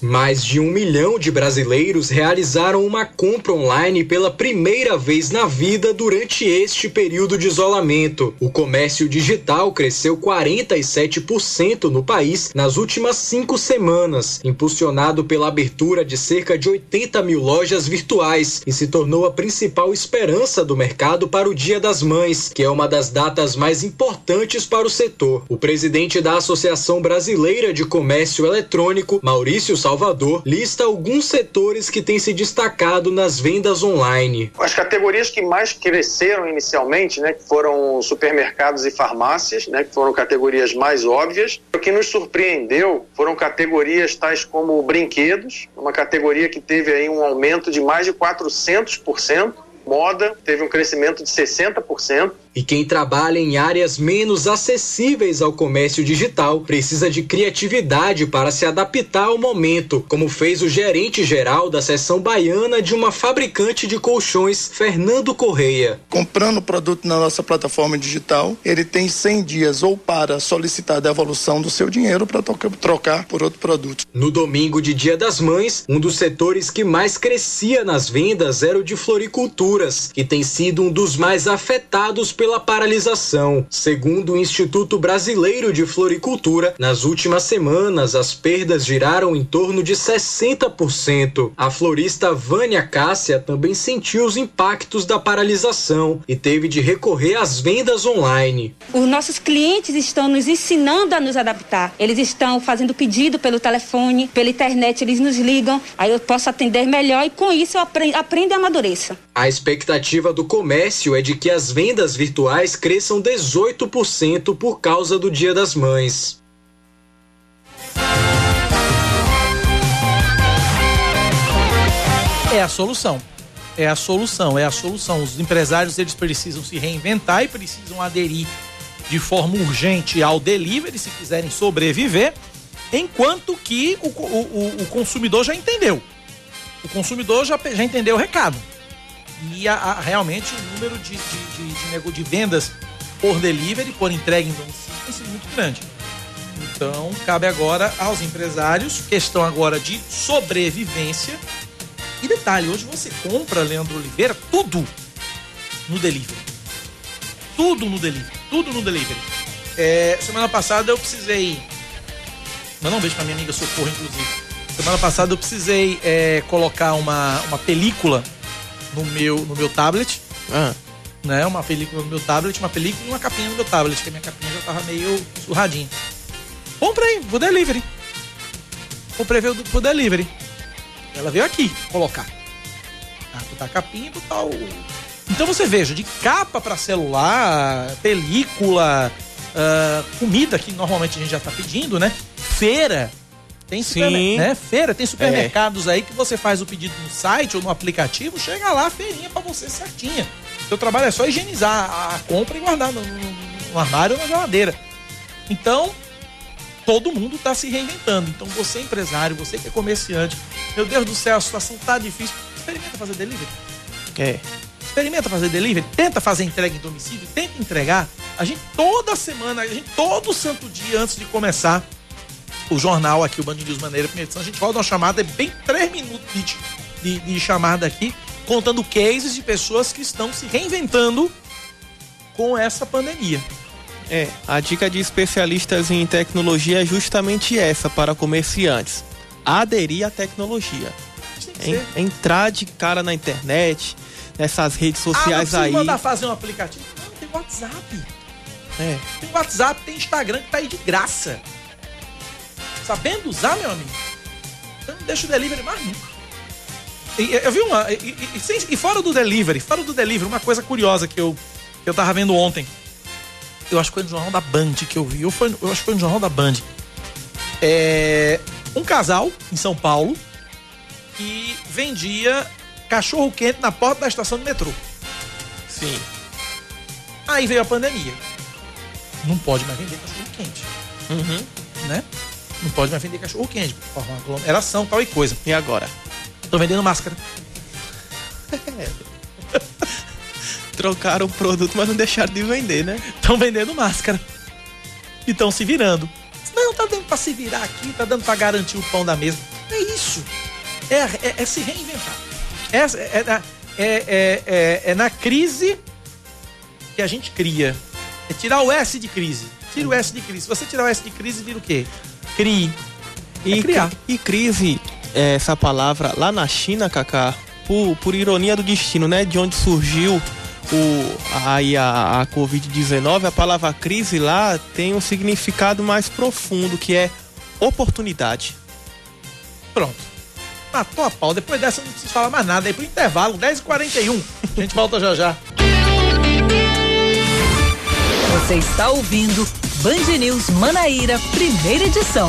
Mais de um milhão de brasileiros realizaram uma compra online pela primeira vez na vida durante este período de isolamento. O comércio digital cresceu 47% no país nas últimas cinco semanas, impulsionado pela abertura de cerca de 80 mil lojas virtuais e se tornou a principal esperança do mercado para o Dia das Mães, que é uma das datas mais importantes para o setor. O presidente da Associação Brasileira de Comércio Eletrônico, Maurício Salvador lista alguns setores que têm se destacado nas vendas online. As categorias que mais cresceram inicialmente, né, que foram supermercados e farmácias, né, que foram categorias mais óbvias. O que nos surpreendeu foram categorias tais como brinquedos, uma categoria que teve aí um aumento de mais de 400%. Moda teve um crescimento de 60%. E quem trabalha em áreas menos acessíveis ao comércio digital precisa de criatividade para se adaptar ao momento, como fez o gerente geral da seção baiana de uma fabricante de colchões, Fernando Correia. Comprando o produto na nossa plataforma digital, ele tem 100 dias ou para solicitar a devolução do seu dinheiro para trocar por outro produto. No domingo de Dia das Mães, um dos setores que mais crescia nas vendas era o de floriculturas, que tem sido um dos mais afetados pelo pela paralisação. Segundo o Instituto Brasileiro de Floricultura, nas últimas semanas as perdas giraram em torno de 60%. A florista Vânia Cássia também sentiu os impactos da paralisação e teve de recorrer às vendas online. Os nossos clientes estão nos ensinando a nos adaptar. Eles estão fazendo pedido pelo telefone, pela internet, eles nos ligam, aí eu posso atender melhor e com isso eu aprendo, aprendo e amadureço. A expectativa do comércio é de que as vendas virtuais virtuais cresçam 18% por causa do Dia das Mães. É a solução. É a solução, é a solução. Os empresários eles precisam se reinventar e precisam aderir de forma urgente ao delivery se quiserem sobreviver, enquanto que o, o, o consumidor já entendeu. O consumidor já, já entendeu o recado e a, a, realmente o número de, de, de, de, vendas por delivery, por entrega em domicílio, tem sido muito grande. Então, cabe agora aos empresários, questão agora de sobrevivência. E detalhe, hoje você compra, Leandro Oliveira, tudo no delivery. Tudo no delivery. Tudo no delivery. É, semana passada eu precisei. Mandar um beijo pra minha amiga Socorro, inclusive. Semana passada eu precisei é, colocar uma, uma película no meu, no meu tablet. Ah. Né, uma película no meu tablet, uma película e uma capinha no meu tablet, que a minha capinha já tava meio surradinha. Comprei, vou delivery. Comprei veio pro delivery. Ela veio aqui colocar. Ah, botar a capinha e botar o. Então você veja, de capa para celular, película, uh, comida que normalmente a gente já tá pedindo, né? Feira, tem Sim. Né? Feira, tem supermercados é. aí que você faz o pedido no site ou no aplicativo, chega lá a feirinha para você certinha. Seu trabalho é só higienizar a compra e guardar no, no, no armário ou na geladeira. Então, todo mundo está se reinventando. Então, você é empresário, você que é comerciante, meu Deus do céu, a situação tá difícil. Experimenta fazer delivery. É. Experimenta fazer delivery, tenta fazer entrega em domicílio, tenta entregar. A gente toda semana, a gente todo santo dia antes de começar o jornal aqui, o Band News Maneira, primeira edição, a gente roda uma chamada, é bem três minutos de, de, de chamada aqui, contando cases de pessoas que estão se reinventando com essa pandemia. É, a dica de especialistas em tecnologia é justamente essa para comerciantes. Aderir à tecnologia. En, entrar de cara na internet, nessas redes sociais ah, não aí. mandar fazer um aplicativo? Não, tem WhatsApp. É. Tem WhatsApp, tem Instagram que tá aí de graça. Sabendo usar, meu amigo, você não deixa o delivery mais nunca. E, eu vi uma. E, e, e, e, fora do delivery, fora do delivery, uma coisa curiosa que eu, que eu tava vendo ontem. Eu acho que foi no Jornal da Band que eu vi. Eu, foi, eu acho que foi no Jornal da Band. É, um casal em São Paulo que vendia cachorro quente na porta da estação do metrô. Sim. Aí veio a pandemia. Não pode mais vender cachorro quente. Uhum. Né? Não pode mais vender cachorro quente. Por uma aglomeração, tal e coisa. E agora? Estão vendendo máscara. Trocaram o produto, mas não deixaram de vender, né? Estão vendendo máscara. E estão se virando. Não, tá dando pra se virar aqui, tá dando pra garantir o pão da mesa. É isso. É, é, é se reinventar. É, é, é, é, é na crise que a gente cria. É tirar o S de crise. Tira o S de crise. Se você tirar o S de crise, vira o quê? Crie. E, criar. E crise, essa palavra lá na China, Kaká, por, por ironia do destino, né? De onde surgiu o, aí a, a Covid-19, a palavra crise lá tem um significado mais profundo, que é oportunidade. Pronto. Matou a pau. Depois dessa não precisa falar mais nada. Aí pro intervalo, 10h41. A gente volta já já. Você está ouvindo Band News Manaíra, primeira edição.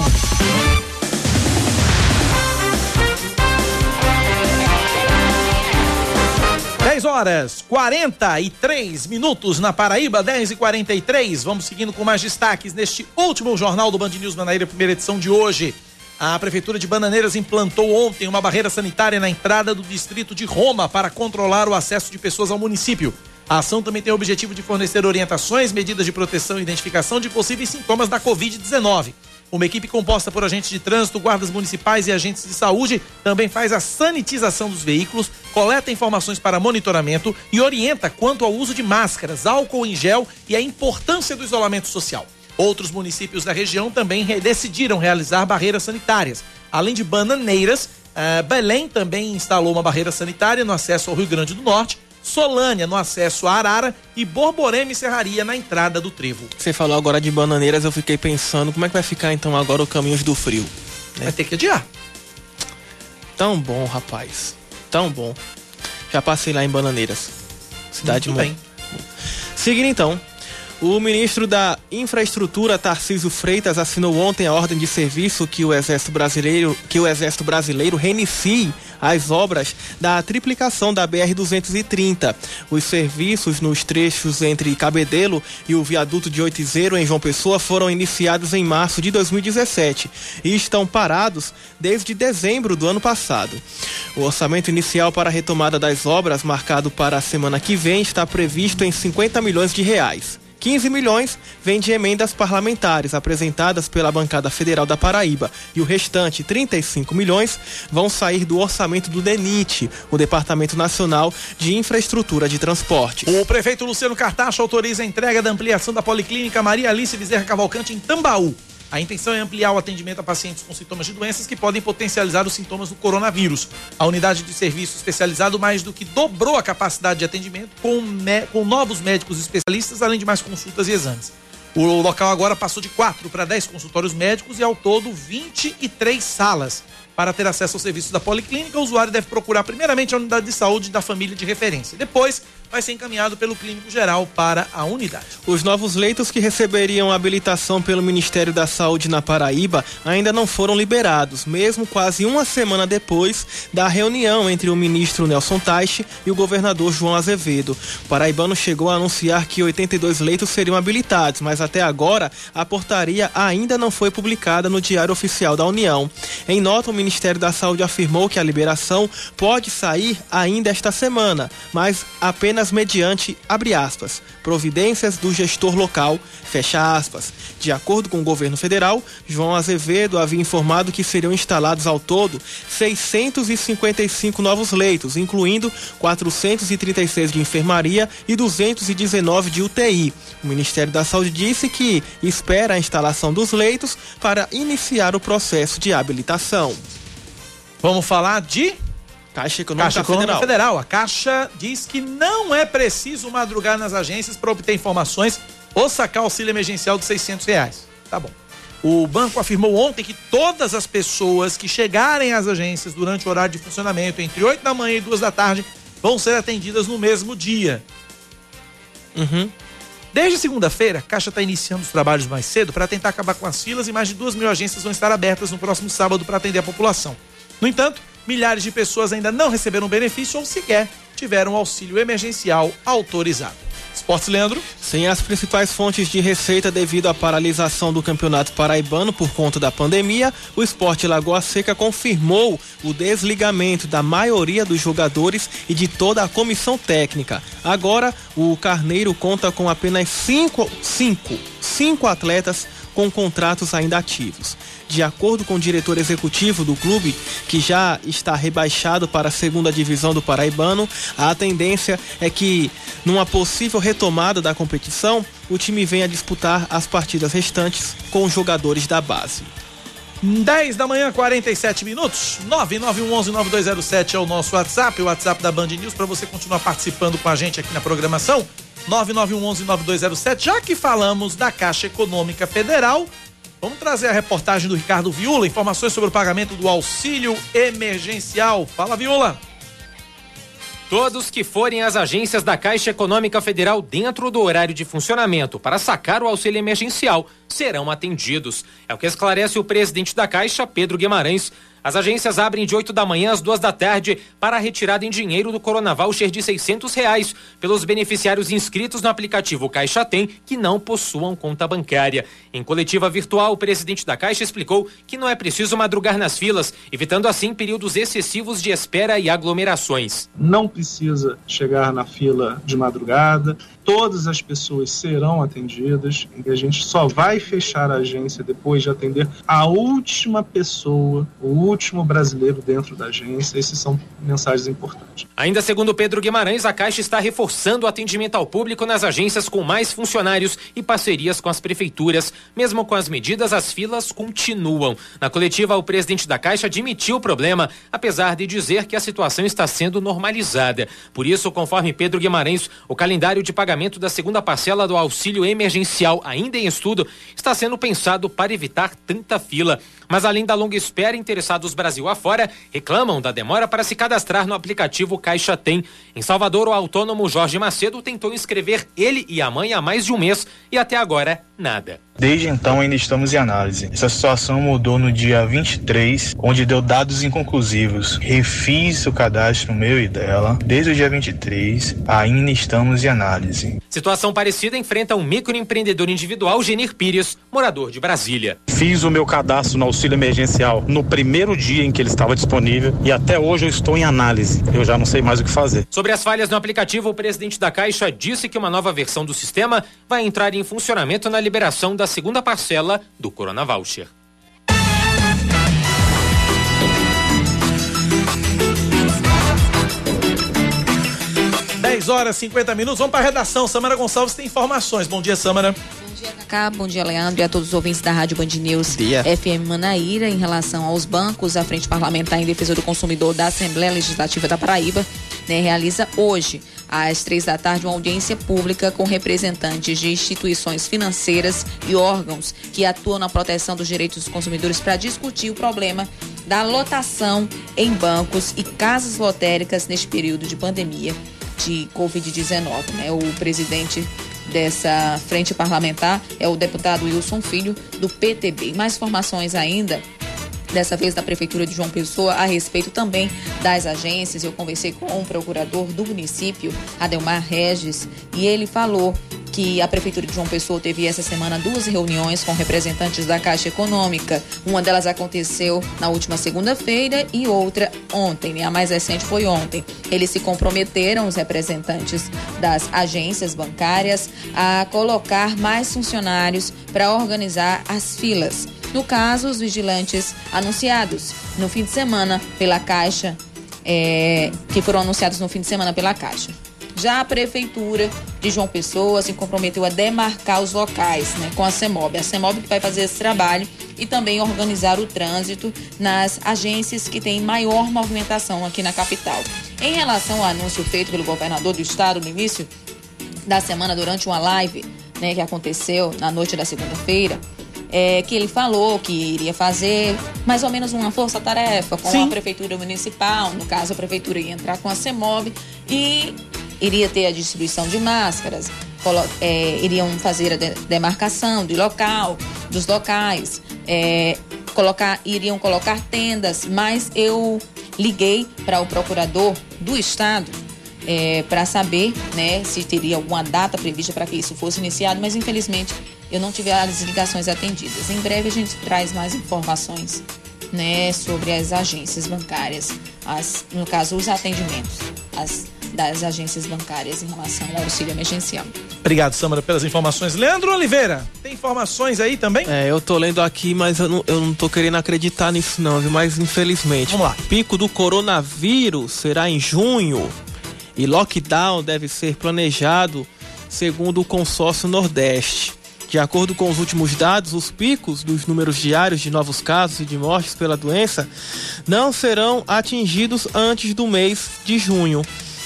10 horas 43 minutos na Paraíba, 10 e 43 Vamos seguindo com mais destaques neste último jornal do Band News Manaíra, primeira edição de hoje. A Prefeitura de Bananeiras implantou ontem uma barreira sanitária na entrada do distrito de Roma para controlar o acesso de pessoas ao município. A ação também tem o objetivo de fornecer orientações, medidas de proteção e identificação de possíveis sintomas da Covid-19. Uma equipe composta por agentes de trânsito, guardas municipais e agentes de saúde também faz a sanitização dos veículos, coleta informações para monitoramento e orienta quanto ao uso de máscaras, álcool em gel e a importância do isolamento social. Outros municípios da região também decidiram realizar barreiras sanitárias. Além de Bananeiras, uh, Belém também instalou uma barreira sanitária no acesso ao Rio Grande do Norte Solânia no acesso a Arara e Borborema e Serraria na entrada do Trevo. Você falou agora de bananeiras, eu fiquei pensando como é que vai ficar então agora o Caminhos do Frio. Né? Vai ter que adiar. Tão bom, rapaz. Tão bom. Já passei lá em Bananeiras. Cidade muito, muito bem. Seguindo então, o ministro da Infraestrutura, Tarcísio Freitas, assinou ontem a ordem de serviço que o Exército Brasileiro, que o Exército Brasileiro reinicie as obras da triplicação da BR-230. Os serviços nos trechos entre Cabedelo e o viaduto de Oitizeiro, em João Pessoa, foram iniciados em março de 2017 e estão parados desde dezembro do ano passado. O orçamento inicial para a retomada das obras, marcado para a semana que vem, está previsto em 50 milhões de reais. 15 milhões vem de emendas parlamentares apresentadas pela bancada federal da Paraíba e o restante, 35 milhões, vão sair do orçamento do DENIT, o Departamento Nacional de Infraestrutura de Transporte. O prefeito Luciano Cartacho autoriza a entrega da ampliação da Policlínica Maria Alice Bezerra Cavalcante em Tambaú. A intenção é ampliar o atendimento a pacientes com sintomas de doenças que podem potencializar os sintomas do coronavírus. A unidade de serviço especializado mais do que dobrou a capacidade de atendimento com, com novos médicos especialistas, além de mais consultas e exames. O local agora passou de 4 para 10 consultórios médicos e ao todo 23 salas. Para ter acesso ao serviço da policlínica, o usuário deve procurar primeiramente a unidade de saúde da família de referência. Depois, vai ser encaminhado pelo clínico geral para a unidade. Os novos leitos que receberiam habilitação pelo Ministério da Saúde na Paraíba ainda não foram liberados, mesmo quase uma semana depois da reunião entre o ministro Nelson Taixe e o governador João Azevedo. O paraibano chegou a anunciar que 82 leitos seriam habilitados, mas até agora a portaria ainda não foi publicada no Diário Oficial da União. Em nota, o Ministério da Saúde afirmou que a liberação pode sair ainda esta semana, mas apenas mediante, abre aspas, providências do gestor local, fecha aspas. De acordo com o governo federal, João Azevedo havia informado que seriam instalados ao todo 655 novos leitos, incluindo 436 de enfermaria e 219 de UTI. O Ministério da Saúde disse que espera a instalação dos leitos para iniciar o processo de habilitação. Vamos falar de Caixa Econômica, Caixa Econômica Federal. Federal. A Caixa diz que não é preciso madrugar nas agências para obter informações ou sacar auxílio emergencial de 600 reais. Tá bom. O banco afirmou ontem que todas as pessoas que chegarem às agências durante o horário de funcionamento entre 8 da manhã e 2 da tarde vão ser atendidas no mesmo dia. Uhum. Desde segunda-feira, a Caixa está iniciando os trabalhos mais cedo para tentar acabar com as filas e mais de duas mil agências vão estar abertas no próximo sábado para atender a população. No entanto, milhares de pessoas ainda não receberam benefício ou sequer tiveram auxílio emergencial autorizado. Esportes, Leandro? Sem as principais fontes de receita devido à paralisação do Campeonato Paraibano por conta da pandemia, o Esporte Lagoa Seca confirmou o desligamento da maioria dos jogadores e de toda a comissão técnica. Agora, o Carneiro conta com apenas cinco, cinco, cinco atletas com contratos ainda ativos. De acordo com o diretor executivo do clube, que já está rebaixado para a segunda divisão do Paraibano, a tendência é que, numa possível retomada da competição, o time venha disputar as partidas restantes com os jogadores da base. 10 da manhã, 47 minutos. 991119207 é o nosso WhatsApp, o WhatsApp da Band News, para você continuar participando com a gente aqui na programação. 991119207. Já que falamos da Caixa Econômica Federal, Vamos trazer a reportagem do Ricardo Viula, informações sobre o pagamento do auxílio emergencial. Fala, Viula. Todos que forem às agências da Caixa Econômica Federal dentro do horário de funcionamento para sacar o auxílio emergencial serão atendidos. É o que esclarece o presidente da Caixa, Pedro Guimarães, as agências abrem de 8 da manhã às 2 da tarde para a retirada em dinheiro do Corona Voucher de 600 reais pelos beneficiários inscritos no aplicativo Caixa Tem que não possuam conta bancária. Em coletiva virtual, o presidente da Caixa explicou que não é preciso madrugar nas filas, evitando assim períodos excessivos de espera e aglomerações. Não precisa chegar na fila de madrugada, todas as pessoas serão atendidas e a gente só vai fechar a agência depois de atender a última pessoa, o último brasileiro dentro da agência. Essas são mensagens importantes. Ainda segundo Pedro Guimarães, a Caixa está reforçando o atendimento ao público nas agências com mais funcionários e parcerias com as prefeituras. Mesmo com as medidas, as filas continuam. Na coletiva, o presidente da Caixa admitiu o problema, apesar de dizer que a situação está sendo normalizada. Por isso, conforme Pedro Guimarães, o calendário de pagamento pagamento da segunda parcela do auxílio emergencial, ainda em estudo, está sendo pensado para evitar tanta fila. Mas além da longa espera, interessados Brasil afora reclamam da demora para se cadastrar no aplicativo Caixa Tem. Em Salvador, o autônomo Jorge Macedo tentou inscrever ele e a mãe há mais de um mês e até agora nada. Desde então ainda estamos em análise. Essa situação mudou no dia 23, onde deu dados inconclusivos. Refiz o cadastro meu e dela. Desde o dia 23, ainda estamos em análise. Situação parecida enfrenta um microempreendedor individual, Genir Pires, morador de Brasília. Fiz o meu cadastro no auxílio emergencial no primeiro dia em que ele estava disponível e até hoje eu estou em análise. Eu já não sei mais o que fazer. Sobre as falhas no aplicativo, o presidente da Caixa disse que uma nova versão do sistema vai entrar em funcionamento na liberação da segunda parcela do Corona Voucher. Dez horas e 50 minutos. Vamos para a redação. Samara Gonçalves tem informações. Bom dia, Samara. Bom dia, Cacá. Bom dia, Leandro, e a todos os ouvintes da Rádio Band News dia. FM Manaíra. Em relação aos bancos, a Frente Parlamentar em Defesa do Consumidor da Assembleia Legislativa da Paraíba né, realiza hoje, às três da tarde, uma audiência pública com representantes de instituições financeiras e órgãos que atuam na proteção dos direitos dos consumidores para discutir o problema da lotação em bancos e casas lotéricas neste período de pandemia de Covid-19. Né? O presidente dessa frente parlamentar é o deputado Wilson Filho, do PTB. Mais informações ainda dessa vez da Prefeitura de João Pessoa, a respeito também das agências. Eu conversei com o procurador do município, Adelmar Regis, e ele falou que a Prefeitura de João Pessoa teve essa semana duas reuniões com representantes da Caixa Econômica. Uma delas aconteceu na última segunda-feira e outra ontem, né? A mais recente foi ontem. Eles se comprometeram, os representantes das agências bancárias, a colocar mais funcionários para organizar as filas. No caso, os vigilantes anunciados no fim de semana pela Caixa, é, que foram anunciados no fim de semana pela Caixa. Já a Prefeitura de João Pessoa se comprometeu a demarcar os locais né, com a CEMOB. A CEMOB que vai fazer esse trabalho e também organizar o trânsito nas agências que têm maior movimentação aqui na capital. Em relação ao anúncio feito pelo governador do estado no início da semana, durante uma live né, que aconteceu na noite da segunda-feira, é, que ele falou que iria fazer mais ou menos uma força-tarefa com Sim. a prefeitura municipal, no caso a prefeitura ia entrar com a CEMOB e iria ter a distribuição de máscaras, é, iriam fazer a de- demarcação do local, dos locais, é, colocar, iriam colocar tendas, mas eu liguei para o procurador do estado para saber né, se teria alguma data prevista para que isso fosse iniciado, mas infelizmente eu não tive as ligações atendidas. Em breve a gente traz mais informações né, sobre as agências bancárias, as, no caso, os atendimentos as, das agências bancárias em relação ao auxílio emergencial. Obrigado, Samara, pelas informações. Leandro Oliveira, tem informações aí também? É, eu tô lendo aqui, mas eu não, eu não tô querendo acreditar nisso não, viu? Mas infelizmente. Vamos lá. Pico do coronavírus será em junho e lockdown deve ser planejado segundo o consórcio Nordeste. De acordo com os últimos dados, os picos dos números diários de novos casos e de mortes pela doença não serão atingidos antes do mês de junho.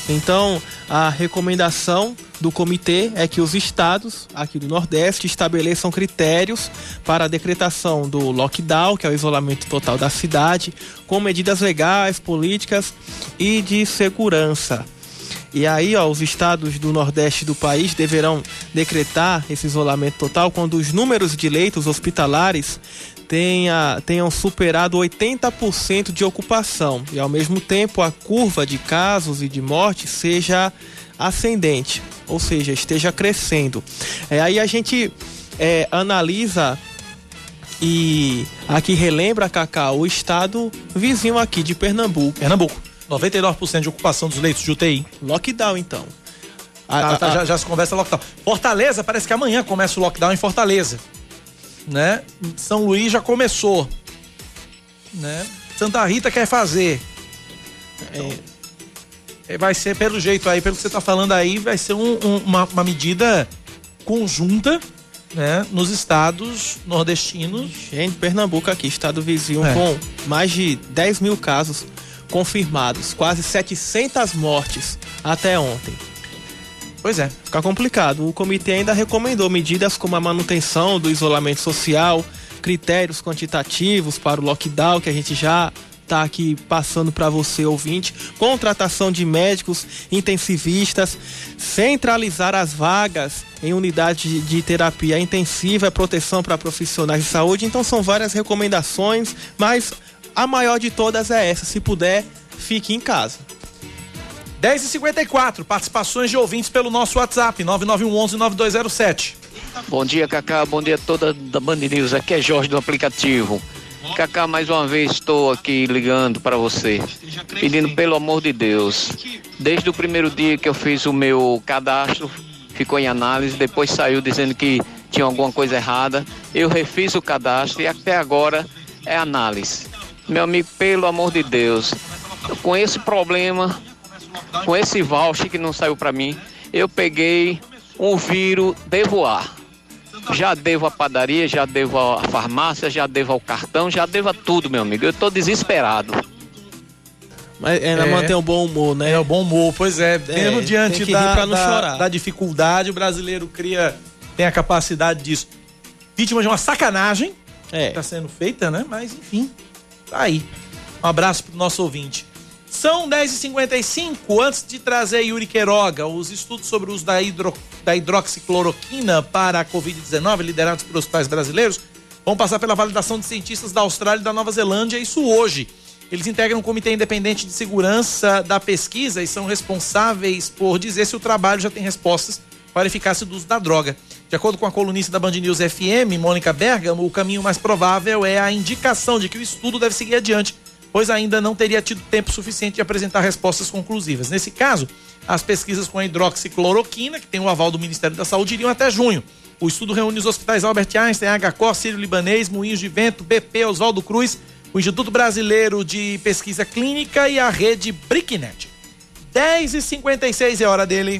Então, a recomendação do comitê é que os estados aqui do Nordeste estabeleçam critérios para a decretação do lockdown, que é o isolamento total da cidade, com medidas legais, políticas e de segurança. E aí, ó, os estados do Nordeste do país deverão decretar esse isolamento total quando os números de leitos hospitalares tenha, tenham superado 80% de ocupação e, ao mesmo tempo, a curva de casos e de morte seja ascendente, ou seja, esteja crescendo. É, aí a gente é, analisa e aqui relembra, Cacá, o estado vizinho aqui de Pernambuco. Pernambuco. 99% de ocupação dos leitos de UTI. Lockdown, então. Ah, tá, já, já se conversa lockdown. Fortaleza, parece que amanhã começa o lockdown em Fortaleza. Né? São Luís já começou. Né? Santa Rita quer fazer. Então, é, vai ser pelo jeito aí, pelo que você tá falando aí, vai ser um- um- uma, uma medida conjunta né, nos estados nordestinos. Gente, Pernambuco aqui, estado vizinho, É. com mais de 10 mil casos confirmados, quase 700 mortes até ontem. Pois é. Fica complicado. O comitê ainda recomendou medidas como a manutenção do isolamento social, critérios quantitativos para o lockdown, que a gente já está aqui passando para você, ouvinte, contratação de médicos intensivistas, centralizar as vagas em unidade de, de terapia intensiva, proteção para profissionais de saúde. Então são várias recomendações, mas a maior de todas é essa. Se puder, fique em casa. 10 e 54 participações de ouvintes pelo nosso WhatsApp, 9911-9207. Bom dia, Cacá. Bom dia a toda da Band News. Aqui é Jorge do aplicativo. Cacá, mais uma vez estou aqui ligando para você, pedindo pelo amor de Deus. Desde o primeiro dia que eu fiz o meu cadastro, ficou em análise, depois saiu dizendo que tinha alguma coisa errada. Eu refiz o cadastro e até agora é análise. Meu amigo, pelo amor de Deus, com esse problema, com esse voucher que não saiu para mim, eu peguei um vírus devo ar. Já devo a padaria, já devo a farmácia, já devo ao cartão, já devo a tudo, meu amigo. Eu tô desesperado. Mas ainda manter um bom humor, né? É, o bom humor, pois é. Mesmo tem diante da, pra não da- chorar. da dificuldade, o brasileiro cria, tem a capacidade disso. Vítima de uma sacanagem é. que está sendo feita, né? Mas, enfim, tá aí. Um abraço pro nosso ouvinte. São 10h55. Antes de trazer Yuri Queiroga, os estudos sobre o uso da, hidro, da hidroxicloroquina para a Covid-19, liderados por hospitais brasileiros, vão passar pela validação de cientistas da Austrália e da Nova Zelândia, isso hoje. Eles integram um comitê independente de segurança da pesquisa e são responsáveis por dizer se o trabalho já tem respostas para a eficácia do uso da droga. De acordo com a colunista da Band News FM, Mônica Bergamo, o caminho mais provável é a indicação de que o estudo deve seguir adiante, pois ainda não teria tido tempo suficiente de apresentar respostas conclusivas. Nesse caso, as pesquisas com a hidroxicloroquina, que tem o aval do Ministério da Saúde, iriam até junho. O estudo reúne os hospitais Albert Einstein, HCO, Sírio Libanês, Moinhos de Vento, BP, Oswaldo Cruz, o Instituto Brasileiro de Pesquisa Clínica e a rede Bricknet. 10 e 56 é hora dele.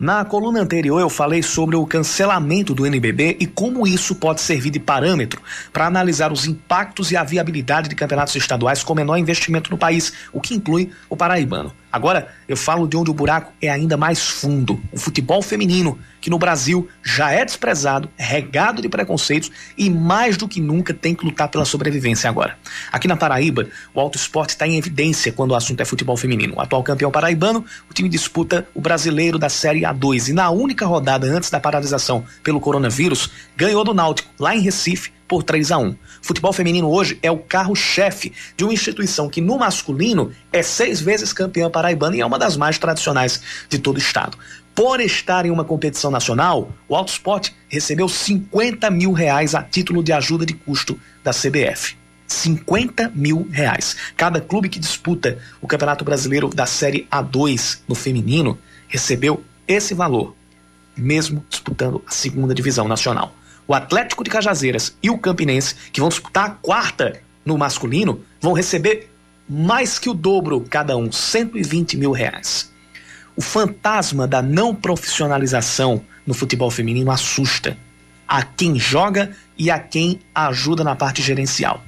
Na coluna anterior eu falei sobre o cancelamento do NBB e como isso pode servir de parâmetro para analisar os impactos e a viabilidade de campeonatos estaduais com menor investimento no país, o que inclui o paraibano. Agora eu falo de onde o buraco é ainda mais fundo: o futebol feminino, que no Brasil já é desprezado, regado de preconceitos e mais do que nunca tem que lutar pela sobrevivência agora. Aqui na Paraíba, o alto esporte está em evidência quando o assunto é futebol feminino. O atual campeão paraibano, o time disputa o brasileiro da Série A2 e na única rodada antes da paralisação pelo coronavírus, ganhou do Náutico, lá em Recife, por 3 a 1. Futebol feminino hoje é o carro-chefe de uma instituição que no masculino é seis vezes campeã paraibana e é uma das mais tradicionais de todo o estado. Por estar em uma competição nacional, o Alto Sport recebeu 50 mil reais a título de ajuda de custo da CBF. 50 mil reais. Cada clube que disputa o Campeonato Brasileiro da Série A2 no feminino recebeu esse valor, mesmo disputando a segunda divisão nacional o Atlético de Cajazeiras e o Campinense, que vão disputar a quarta no masculino, vão receber mais que o dobro cada um, 120 mil reais. O fantasma da não profissionalização no futebol feminino assusta a quem joga e a quem ajuda na parte gerencial.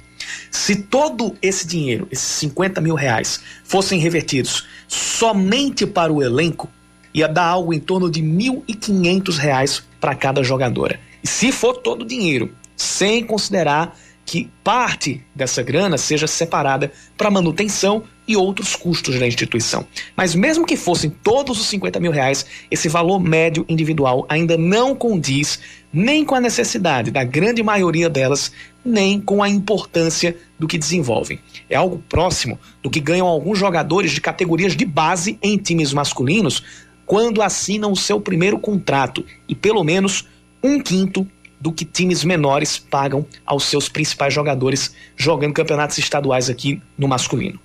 Se todo esse dinheiro, esses 50 mil reais, fossem revertidos somente para o elenco, ia dar algo em torno de R$ 1.500 para cada jogadora. E se for todo o dinheiro, sem considerar que parte dessa grana seja separada para manutenção e outros custos da instituição. Mas mesmo que fossem todos os 50 mil reais, esse valor médio individual ainda não condiz nem com a necessidade da grande maioria delas, nem com a importância do que desenvolvem. É algo próximo do que ganham alguns jogadores de categorias de base em times masculinos quando assinam o seu primeiro contrato e pelo menos um quinto do que times menores pagam aos seus principais jogadores jogando campeonatos estaduais aqui no masculino.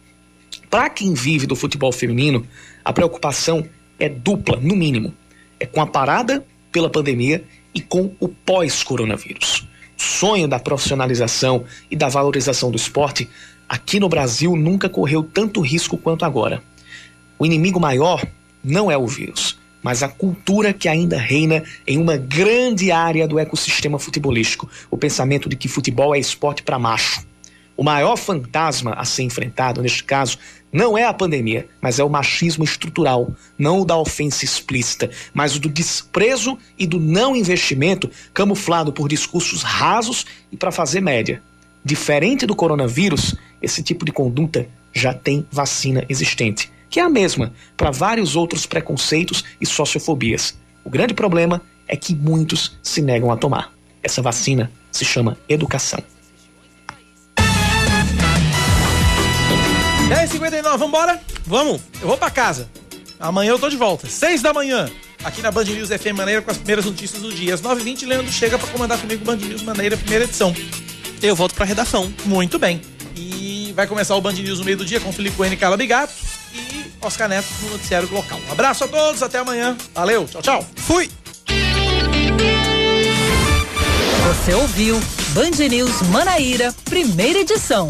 Para quem vive do futebol feminino, a preocupação é dupla, no mínimo. É com a parada pela pandemia e com o pós-coronavírus. O sonho da profissionalização e da valorização do esporte aqui no Brasil nunca correu tanto risco quanto agora. O inimigo maior não é o vírus, mas a cultura que ainda reina em uma grande área do ecossistema futebolístico, o pensamento de que futebol é esporte para macho. O maior fantasma a ser enfrentado, neste caso, não é a pandemia, mas é o machismo estrutural, não o da ofensa explícita, mas o do desprezo e do não investimento camuflado por discursos rasos e para fazer média. Diferente do coronavírus, esse tipo de conduta já tem vacina existente que é a mesma para vários outros preconceitos e sociofobias. O grande problema é que muitos se negam a tomar. Essa vacina se chama educação. 10h59, vambora? Vamos. Eu vou para casa. Amanhã eu tô de volta. 6 da manhã. Aqui na Band News FM Maneira com as primeiras notícias do dia. Às 9h20, Leandro chega para comandar comigo Band News Maneira, primeira edição. Eu volto para redação. Muito bem. E vai começar o Band News no meio do dia com Felipe Coelho e Bigato e Oscar Neto no noticiário local. Um abraço a todos, até amanhã. Valeu, tchau, tchau. Fui! Você ouviu Band News Manaíra, primeira edição.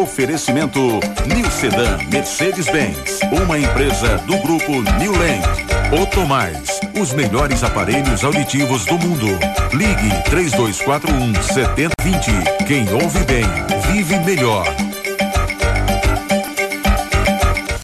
Oferecimento New Sedan Mercedes-Benz, uma empresa do grupo New Land. Otomais, os melhores aparelhos auditivos do mundo. Ligue 3241 7020. Quem ouve bem, vive melhor.